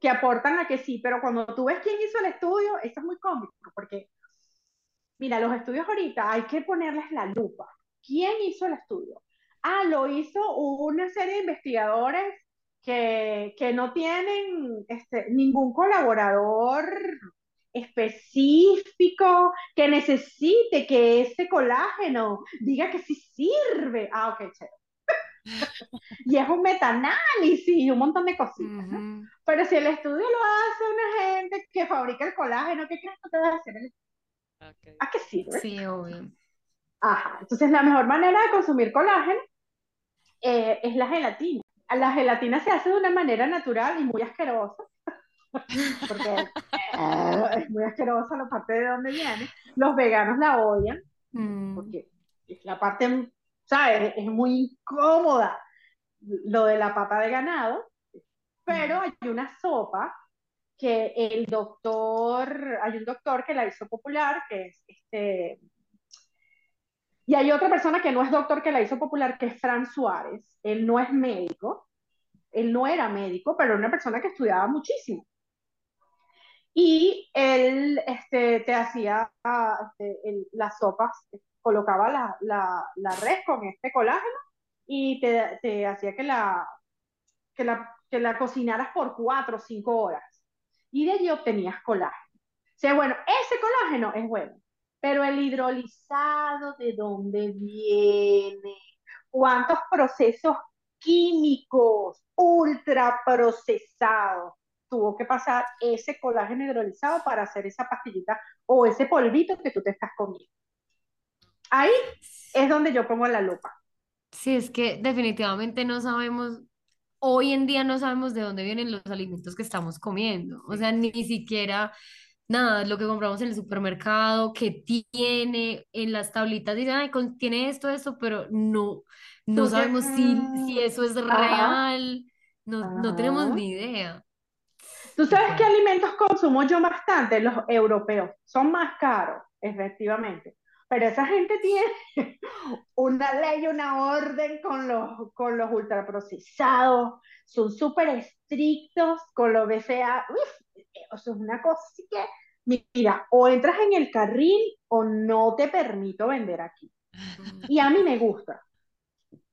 que aportan a que sí, pero cuando tú ves quién hizo el estudio, eso es muy cómico, porque, mira, los estudios ahorita hay que ponerles la lupa. ¿Quién hizo el estudio? Ah, lo hizo una serie de investigadores que, que no tienen este, ningún colaborador específico que necesite que ese colágeno diga que sí sirve. Ah, ok, chévere. y es un metaanálisis y un montón de cositas, Pero si el estudio lo hace una gente que fabrica el colágeno, ¿qué crees que te va a hacer? ¿A qué sirve? Sí, obvio. Ajá, entonces la mejor manera de consumir colágeno eh, es la gelatina. La gelatina se hace de una manera natural y muy asquerosa, porque es muy asquerosa la parte de donde viene. Los veganos la odian, mm. porque la parte ¿sabes? Es muy cómoda lo de la pata de ganado, pero hay una sopa que el doctor, hay un doctor que la hizo popular, que es este, y hay otra persona que no es doctor que la hizo popular, que es Fran Suárez. Él no es médico, él no era médico, pero era una persona que estudiaba muchísimo. Y él este, te hacía este, las sopas, colocaba la, la, la, red con este colágeno y te, te hacía que la, que, la, que la cocinaras por cuatro o cinco horas. Y de allí obtenías colágeno. O sea, bueno, ese colágeno es bueno, pero el hidrolizado, ¿de dónde viene? ¿Cuántos procesos químicos ultra procesados tuvo que pasar ese colágeno hidrolizado para hacer esa pastillita o ese polvito que tú te estás comiendo. Ahí es donde yo pongo la lupa. Sí, es que definitivamente no sabemos, hoy en día no sabemos de dónde vienen los alimentos que estamos comiendo. O sea, ni siquiera nada, lo que compramos en el supermercado, que tiene en las tablitas, dicen, ay, contiene esto, esto, pero no, no sabemos si, si eso es real, no, no tenemos ni idea. ¿Tú sabes qué alimentos consumo yo bastante? Los europeos. Son más caros, efectivamente. Pero esa gente tiene una ley, una orden con los, con los ultraprocesados. Son súper estrictos con los BCA. Uf, eso es una cosa así que, mira, o entras en el carril o no te permito vender aquí. Y a mí me gusta.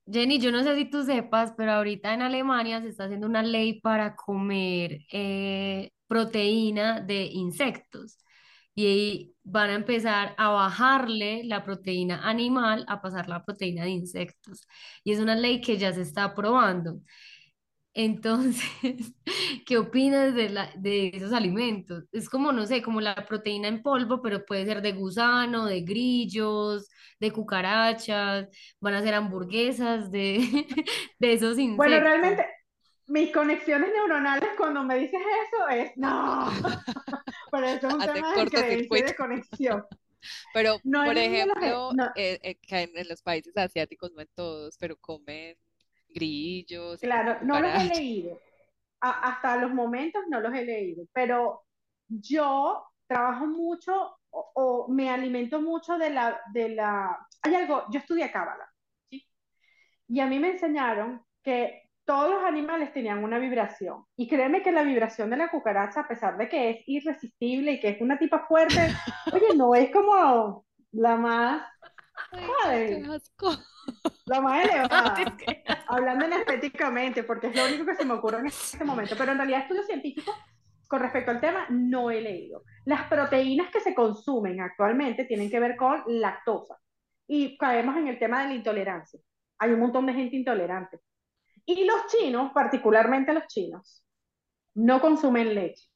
Jenny, yo no sé si tú sepas, pero ahorita en Alemania se está haciendo una ley para comer eh, proteína de insectos y van a empezar a bajarle la proteína animal a pasar la proteína de insectos. Y es una ley que ya se está aprobando. Entonces, ¿qué opinas de, la, de esos alimentos? Es como, no sé, como la proteína en polvo, pero puede ser de gusano, de grillos, de cucarachas, van a ser hamburguesas de, de esos insectos. Bueno, realmente mis conexiones neuronales cuando me dices eso es, no, pero eso es un tema de creencia de conexión. Pero, por ejemplo, eh, eh, en los países asiáticos, no en todos, pero comen grillos. Claro, no los he leído. hasta los momentos no los he leído, pero yo trabajo mucho o, me alimento mucho de la, de la... Hay algo, yo estudié cábala, ¿sí? Y a mí me enseñaron que todos los animales tenían una vibración. Y créeme que la vibración de la cucaracha, a pesar de que es irresistible y que es una tipa fuerte, oye, no es como la más... Ay, la más elevada. hablando estéticamente, porque es lo único que se me ocurre en este momento. Pero en realidad estudios científicos con respecto al tema no he leído. Las proteínas que se consumen actualmente tienen que ver con lactosa. Y caemos en el tema de la intolerancia. Hay un montón de gente intolerante. Y los chinos, particularmente los chinos, no consumen leche.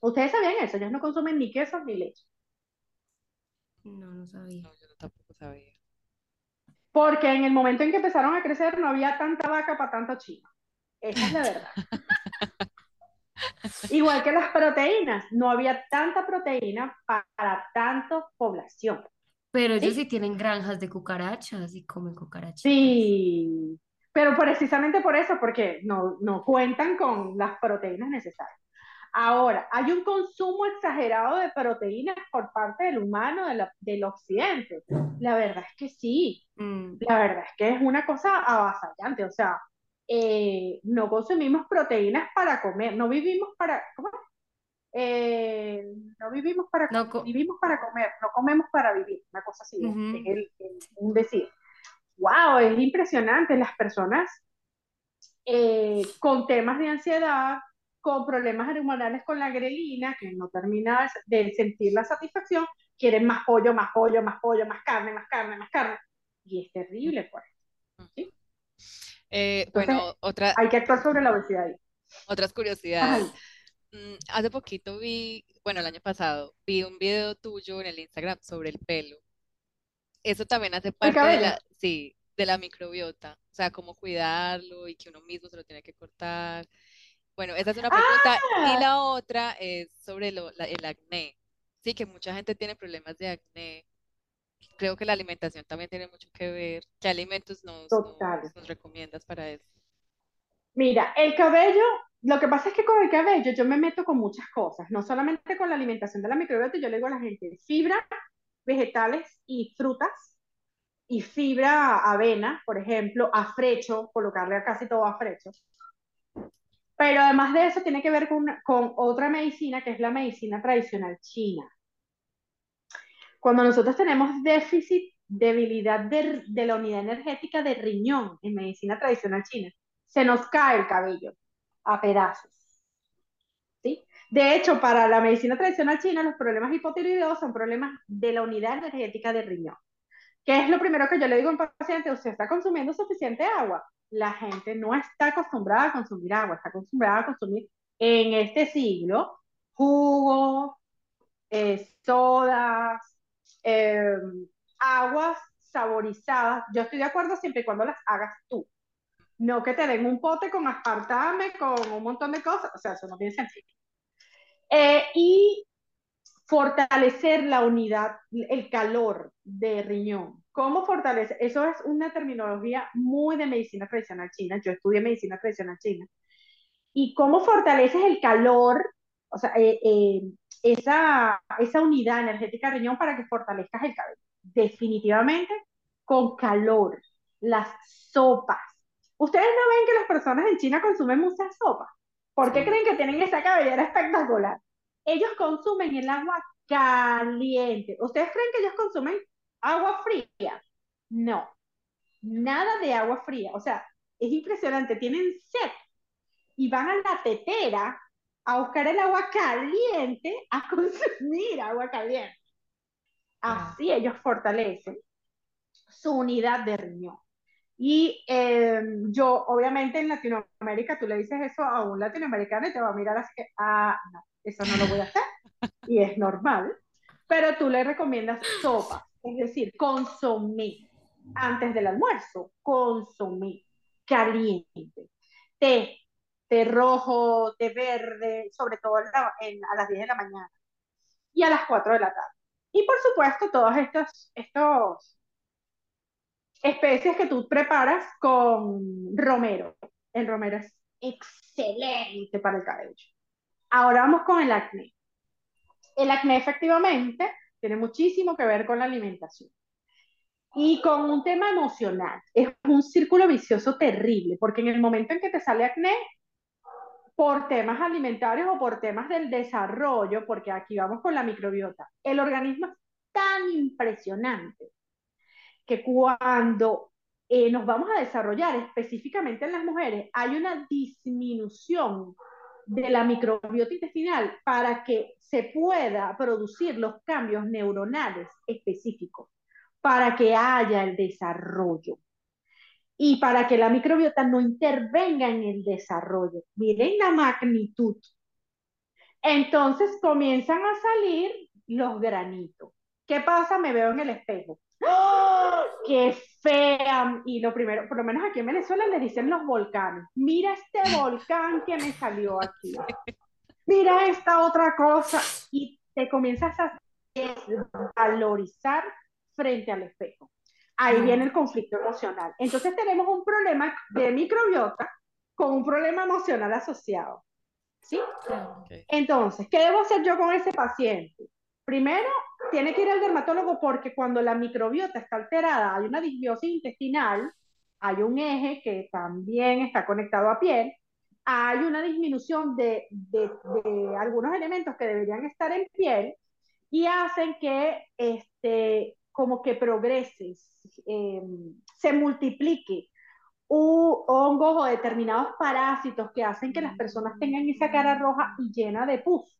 ¿Ustedes sabían eso? Ellos no consumen ni queso ni leche. No, no sabía. Sabía porque en el momento en que empezaron a crecer no había tanta vaca para tanto chino. Esa es la verdad. Igual que las proteínas, no había tanta proteína para tanta población. Pero ellos ¿Sí? tienen granjas de cucarachas y comen cucarachas. Sí, pero precisamente por eso, porque no, no cuentan con las proteínas necesarias. Ahora, hay un consumo exagerado de proteínas por parte del humano del occidente. La verdad es que sí. Mm. La verdad es que es una cosa avasallante. O sea, eh, no consumimos proteínas para comer, no vivimos para. ¿Cómo? Eh, no vivimos para vivimos para comer, no comemos para vivir, una cosa así, es un decir. Wow, es impresionante las personas eh, con temas de ansiedad, con problemas hormonales con la grelina, que no termina de sentir la satisfacción, quieren más pollo, más pollo, más pollo, más carne, más carne, más carne. Y es terrible, pues. ¿sí? Eh, bueno, otra... Hay que actuar sobre la obesidad ahí. Otras curiosidades. Mm, hace poquito vi, bueno, el año pasado, vi un video tuyo en el Instagram sobre el pelo. Eso también hace parte de la, sí, de la microbiota, o sea, cómo cuidarlo y que uno mismo se lo tiene que cortar. Bueno, esa es una pregunta. Y la ¡Ah! otra es sobre el acné. Sí, que mucha gente tiene problemas de acné. Creo que la alimentación también tiene mucho que ver. ¿Qué alimentos nos, nos, recomiendas para eso? Mira, el cabello, lo que pasa es que con el cabello yo me meto con muchas cosas, no solamente con la alimentación de la microbiota, yo le digo a la gente fibra, vegetales y frutas, y fibra avena, por ejemplo, afrecho, colocarle casi todo afrecho, Pero además de eso tiene que ver con, con otra medicina que es la medicina tradicional china. Cuando nosotros tenemos déficit, debilidad de, de la unidad energética de riñón en medicina tradicional china, se nos cae el cabello a pedazos. De hecho, para la medicina tradicional china, los problemas hipotiroideos son problemas de la unidad energética de riñón. ¿Qué es lo primero que yo le digo a un paciente? Usted está consumiendo suficiente agua. La gente no está acostumbrada a consumir agua, está acostumbrada a consumir en este siglo jugo, eh, sodas, eh, aguas saborizadas. Yo estoy de acuerdo siempre y cuando las hagas tú. No que te den un pote con aspartame, con un montón de cosas. O sea, eso no tiene sentido. Eh, y fortalecer la unidad, el calor de riñón. ¿Cómo fortalece? Eso es una terminología muy de medicina tradicional china. Yo estudié medicina tradicional china. ¿Y cómo fortaleces el calor? O sea, eh, eh, esa, esa unidad energética de riñón para que fortalezcas el cabello. Definitivamente con calor. Las sopas. Ustedes no ven que las personas en China consumen muchas sopas. ¿Por qué creen que tienen esa cabellera espectacular? Ellos consumen el agua caliente. ¿Ustedes creen que ellos consumen agua fría? No, nada de agua fría. O sea, es impresionante. Tienen sed y van a la tetera a buscar el agua caliente, a consumir agua caliente. Así ellos fortalecen su unidad de riñón. Y eh, yo, obviamente, en Latinoamérica, tú le dices eso a un latinoamericano y te va a mirar así que, ah, no, eso no lo voy a hacer. Y es normal. Pero tú le recomiendas sopa, es decir, consumir antes del almuerzo, consumir caliente. Té, té rojo, té verde, sobre todo a las 10 de la mañana y a las 4 de la tarde. Y por supuesto, todos estos, estos especies que tú preparas con romero. El romero es excelente para el cabello. Ahora vamos con el acné. El acné efectivamente tiene muchísimo que ver con la alimentación. Y con un tema emocional. Es un círculo vicioso terrible, porque en el momento en que te sale acné, por temas alimentarios o por temas del desarrollo, porque aquí vamos con la microbiota, el organismo es tan impresionante que cuando eh, nos vamos a desarrollar específicamente en las mujeres, hay una disminución de la microbiota intestinal para que se pueda producir los cambios neuronales específicos, para que haya el desarrollo y para que la microbiota no intervenga en el desarrollo. Miren la magnitud. Entonces comienzan a salir los granitos. ¿Qué pasa? Me veo en el espejo. ¡Oh! ¡Qué fea! Y lo primero, por lo menos aquí en Venezuela le dicen los volcanes. Mira este volcán que me salió aquí. Mira esta otra cosa. Y te comienzas a valorizar frente al espejo. Ahí viene el conflicto emocional. Entonces tenemos un problema de microbiota con un problema emocional asociado. ¿Sí? Entonces, ¿qué debo hacer yo con ese paciente? Primero, tiene que ir al dermatólogo porque cuando la microbiota está alterada, hay una disbiosis intestinal, hay un eje que también está conectado a piel, hay una disminución de, de, algunos elementos que deberían estar en piel y hacen que este, como que progreses, eh, se multiplique hongos o determinados parásitos que hacen que las personas tengan esa cara roja y llena de pus.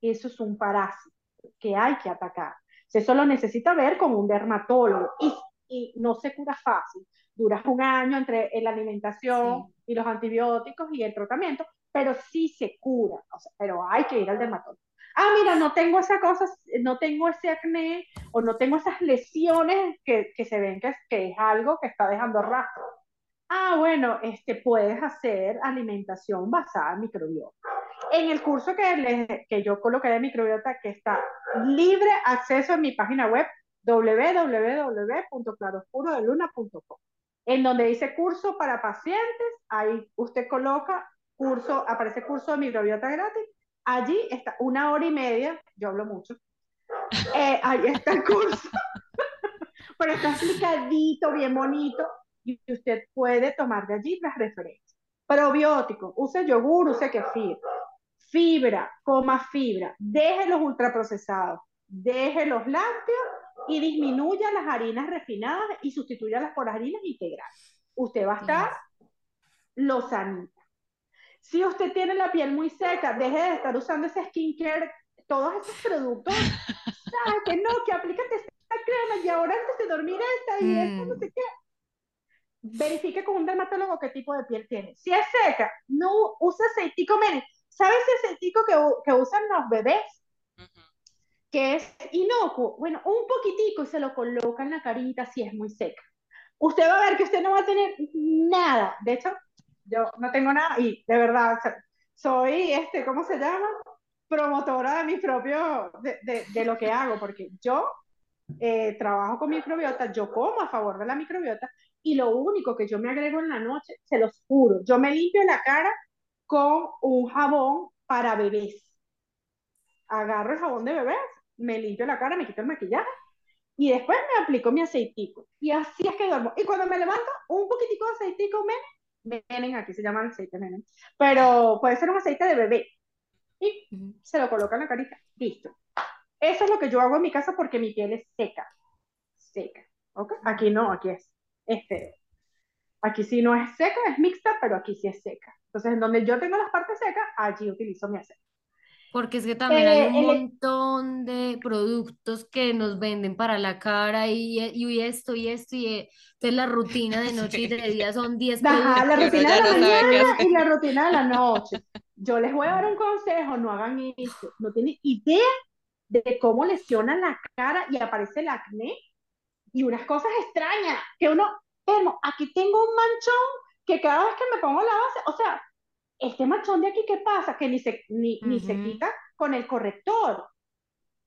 Eso es un parásito que hay que atacar. Eso lo necesita ver con un dermatólogo y, y no se cura fácil. Dura un año entre la alimentación y los antibióticos y el tratamiento, pero sí se cura, o sea, pero hay que ir al dermatólogo. Ah, mira, no tengo esa cosa, no tengo ese acné o no tengo esas lesiones que, que se ven que es, que es algo que está dejando rastro. Ah, bueno, este, puedes hacer alimentación basada en microbiota. En el curso que, que yo coloqué de microbiota, que está libre acceso en mi página web www.claroscurodeluna.com, en donde dice curso para pacientes, ahí usted coloca curso, aparece curso de microbiota gratis, allí está una hora y media, yo hablo mucho, eh, ahí está el curso, pero está explicadito, bien bonito, y usted puede tomar de allí las referencias. Probiótico, use yogur, use kefir. Fibra, coma fibra. Deje los ultraprocesados, deje los lácteos y disminuya las harinas refinadas y sustituyalas por harinas integrales. Usted va a estar lo sanita. Si usted tiene la piel muy seca, deje de estar usando ese skincare, todos esos productos. ¿Sabes que no? Que aplícate esta crema y ahora antes de dormir esta y esto, no sé qué. Verifique con un dermatólogo qué tipo de piel tiene. Si es seca, no use aceitico menos. ¿Sabes ese aceitico que, que usan los bebés? Que es inocuo. Bueno, un poquitico y se lo coloca en la carita si es muy seca. Usted va a ver que usted no va a tener nada. De hecho, yo no tengo nada y de verdad soy, este, ¿cómo se llama? Promotora de mi propio, de, de, lo que hago, porque yo eh, trabajo con microbiota, yo como a favor de la microbiota y lo único que yo me agrego en la noche, se los juro, yo me limpio la cara con un jabón para bebés. Agarro el jabón de bebés, me limpio la cara, me quito el maquillaje y después me aplico mi aceitico. Y así es que duermo. Y cuando me levanto, un poquitico de aceitico menos Menen, aquí se llama aceite Menen, pero puede ser un aceite de bebé. Y se lo coloca en la carita, listo. Eso es lo que yo hago en mi casa porque mi piel es seca. Seca. ¿Ok? Aquí no, aquí es. Este, aquí sí no es seca, es mixta, pero aquí sí es seca. Entonces, en donde yo tengo las partes secas, allí utilizo mi aceite. Porque es que también hay eh, un montón de productos que nos venden para la cara y, y esto y esto y eh, entonces la rutina de noche y de día son 10 Ajá, la rutina de la mañana y la rutina de la noche. Yo les voy a dar un consejo, no hagan eso. No tienen idea de cómo lesiona la cara y aparece el acné y unas cosas extrañas que uno, pero aquí tengo un manchón que cada vez que me pongo la base, o sea, este machón de aquí, ¿qué pasa? Que ni se, ni, ni se quita con el corrector.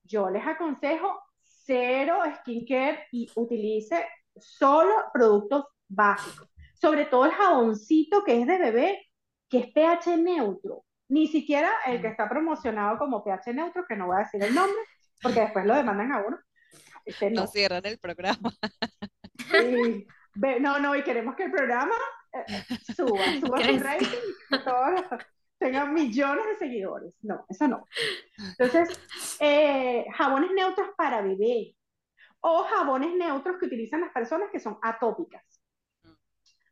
Yo les aconsejo cero skincare y utilice solo productos básicos. Sobre todo el jaboncito que es de bebé, que es pH neutro. Ni siquiera el que está promocionado como pH neutro, que no voy a decir el nombre, porque después lo demandan a uno. Este no. cierran el programa. no, no, y queremos que el programa suba, suba su rating, tengan millones de seguidores. No, eso no. Entonces, eh, jabones neutros para bebé o jabones neutros que utilizan las personas que son atópicas.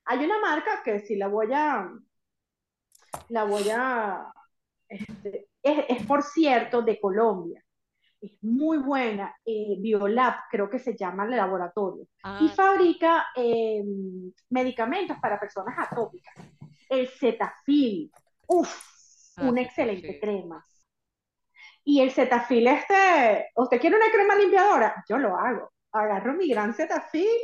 Hay una marca que si la voy a, la voy a, este, es, por cierto de Colombia es muy buena, eh, Biolab, creo que se llama el laboratorio, y ah, fabrica eh, medicamentos para personas atópicas. El Cetafil, uff, ah, una excelente crema. Y el Cetafil este, ¿usted quiere una crema limpiadora? Yo lo hago. Agarro mi gran Cetafil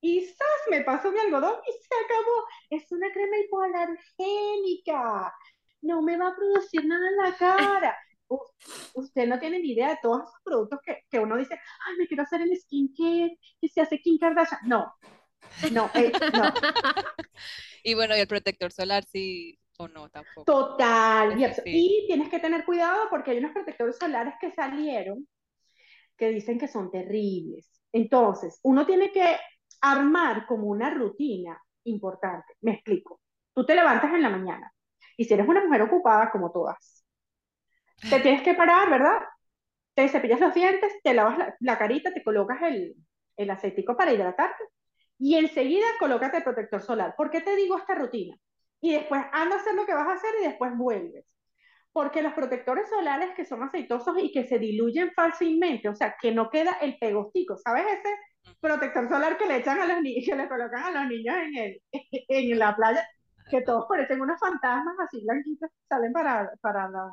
y ¡zas! me paso mi algodón y se acabó. Es una crema hipoalergénica. No me va a producir nada en la cara usted no tiene ni idea de todos esos productos que, que uno dice, ay, me quiero hacer el skincare, que se hace Kim Kardashian. No, no, eh, no. y bueno, ¿y el protector solar sí o no tampoco? Total, y, tienes que tener cuidado porque hay unos protectores solares que salieron que dicen que son terribles. Entonces, uno tiene que armar como una rutina importante. Me explico. Tú te levantas en la mañana y si eres una mujer ocupada como todas, te tienes que parar, ¿verdad? Te cepillas los dientes, te lavas la, carita, te colocas el, el aceitico para hidratarte y enseguida colócate el protector solar. ¿Por qué te digo esta rutina? Y después anda a hacer lo que vas a hacer y después vuelves. Porque los protectores solares que son aceitosos y que se diluyen fácilmente, o sea, que no queda el pegostico, ¿sabes ese protector solar que le echan a los niños, que le colocan a los niños en, el, en la playa, que todos parecen unos fantasmas así blanquitos, salen para, para la,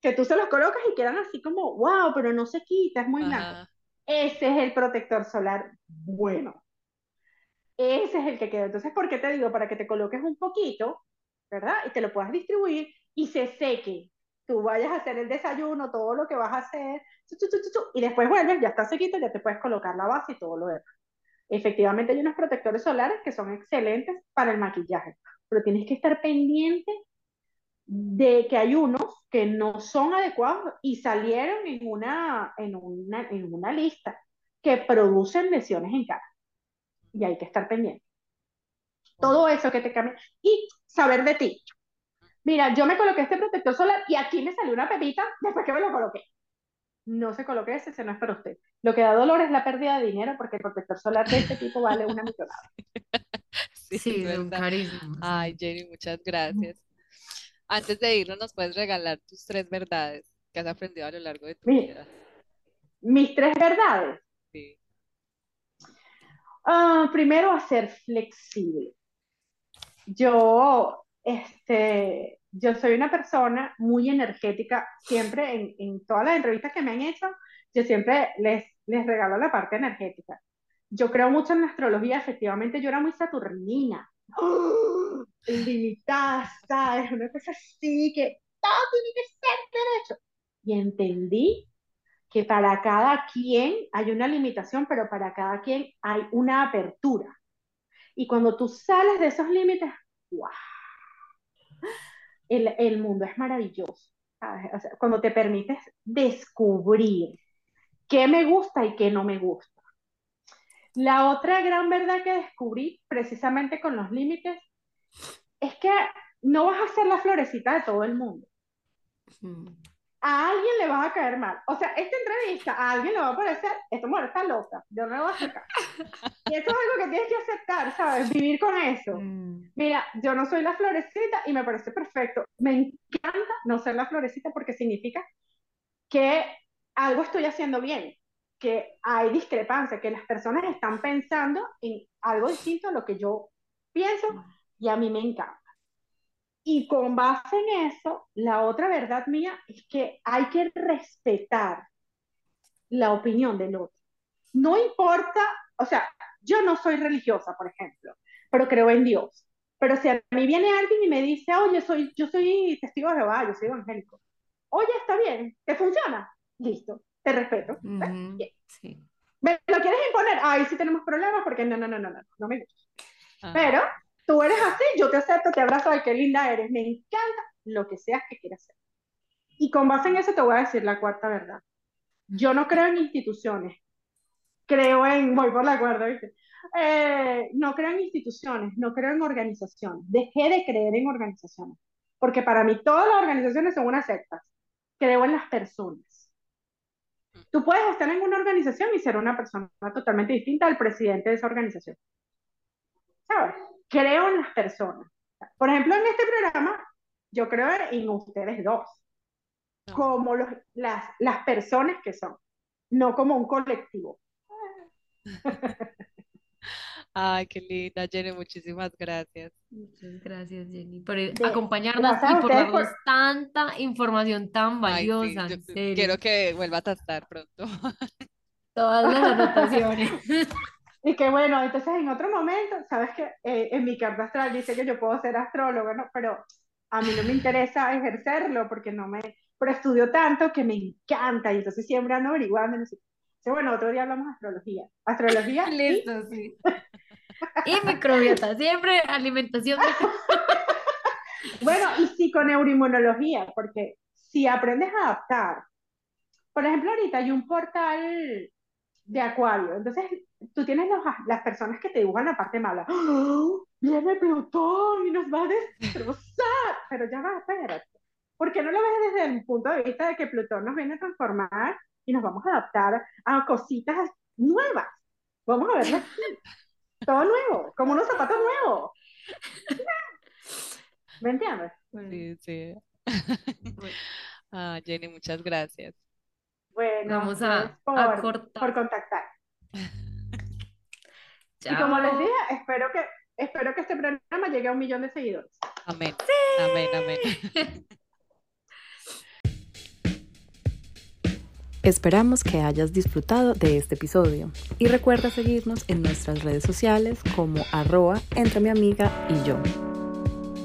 que tú se los colocas y quedan así como, wow, pero no se quita, es muy blanco. Ese es el protector solar bueno. Ese es el que queda. Entonces, ¿por qué te digo? Para que te coloques un poquito, ¿verdad? Y te lo puedas distribuir y se seque. Tú vayas a hacer el desayuno, todo lo que vas a hacer, y después vuelves, ya está sequito, ya te puedes colocar la base y todo lo demás. Efectivamente, hay unos protectores solares que son excelentes para el maquillaje, pero tienes que estar pendiente de que hay unos que no son adecuados y salieron en una, en una, en una lista que producen lesiones en cara. Y hay que estar pendiente. Todo eso que te cambia. Y saber de ti. Mira, yo me coloqué este protector solar y aquí me salió una pepita después que me lo coloqué. No se coloque ese, ese no es para usted. Lo que da dolor es la pérdida de dinero porque el protector solar de este tipo vale una millonada. Sí, sí es un carísimo. Ay, Jenny, muchas gracias. Antes de irnos, ¿nos puedes regalar tus tres verdades que has aprendido a lo largo de tu vida? Mis tres verdades. Sí. Uh, primero, a ser flexible. Yo, este, yo soy una persona muy energética, siempre en, en todas las entrevistas que me han hecho, yo siempre les, les regalo la parte energética. Yo creo mucho en la astrología, efectivamente yo era muy saturnina, ¡Oh! Limitada, ¿sabes? Una cosa así, que todo tiene que ser derecho. Y entendí que para cada quien hay una limitación, pero para cada quien hay una apertura. Y cuando tú sales de esos límites, ¡wow! El, el mundo es maravilloso. O sea, cuando te permites descubrir qué me gusta y qué no me gusta. La otra gran verdad que descubrí precisamente con los límites es que no vas a ser la florecita de todo el mundo. Mm a alguien le vas a caer mal. O sea, esta entrevista a alguien le va a parecer, esta mujer está loca, yo no me voy a sacar. Y eso es algo que tienes que aceptar, ¿sabes? Vivir con eso. Mm. Mira, yo no soy la florecita y me parece perfecto. Me encanta no ser la florecita porque significa que algo estoy haciendo bien, que hay discrepancia, que las personas están pensando en algo distinto a lo que yo pienso y a mí me encanta. Y con base en eso, la otra verdad mía es que hay que respetar la opinión del otro. No importa, o sea, yo no soy religiosa, por ejemplo, pero creo en Dios. Pero si a mí viene alguien y me dice, oye, soy, yo soy testigo de Jehová, yo soy evangélico. Oye, está bien, ¿te funciona? Listo, te respeto. sí. ¿Me lo quieres imponer? Ahí sí tenemos problemas porque no, no, no, no, no, no me gusta. Pero tú eres así, yo te acepto, te abrazo, ay, qué linda eres, me encanta lo que seas que quieras ser. Y con base en eso te voy a decir la cuarta verdad. Yo no creo en instituciones, creo en, voy por la cuarta, ¿viste? Eh, no creo en instituciones, no creo en organizaciones. Dejé de creer en organizaciones, porque para mí todas las organizaciones son unas sectas. Creo en las personas. Tú puedes estar en una organización y ser una persona totalmente distinta al presidente de esa organización. ¿Sabes? Creo en las personas. Por ejemplo, en este programa, yo creo en ustedes dos, como los, las, las personas que son, no como un colectivo. Ay, qué linda, Jenny, muchísimas gracias. Muchas gracias, Jenny, por acompañarnos y por darnos tanta información tan valiosa. quiero que vuelva a estar pronto. Todas las anotaciones. Y que bueno, entonces en otro momento, sabes que eh, en mi carta astral dice que yo puedo ser astrólogo, ¿no? Pero a mí no me interesa ejercerlo porque no me, pero estudio tanto que me encanta y entonces siempre ando averiguando. Sé. bueno, otro día hablamos de astrología. Astrología. Listo, sí. y microbiota, siempre alimentación. bueno, y psiconeuroinmunología, porque si aprendes a adaptar, por ejemplo, ahorita hay un portal de acuario, entonces tú tienes las personas que te dibujan la parte mala. ¡Oh! Viene Plutón y nos va a destrozar. Pero ya va, espérate. ¿Por qué no lo ves desde el punto de vista de que Plutón nos viene a transformar y nos vamos a adaptar a cositas nuevas? Vamos a verlo Todo nuevo, como unos zapatos nuevos. ¿Me entiendes? Sí, sí. Ah, Jenny, muchas gracias. Bueno, vamos a, por, por contactar. Y como les dije, espero que, espero que este programa llegue a un millón de seguidores. Amén. Amén, amén. Esperamos que hayas disfrutado de este episodio y recuerda seguirnos en nuestras redes sociales como arroba entre mi amiga y yo.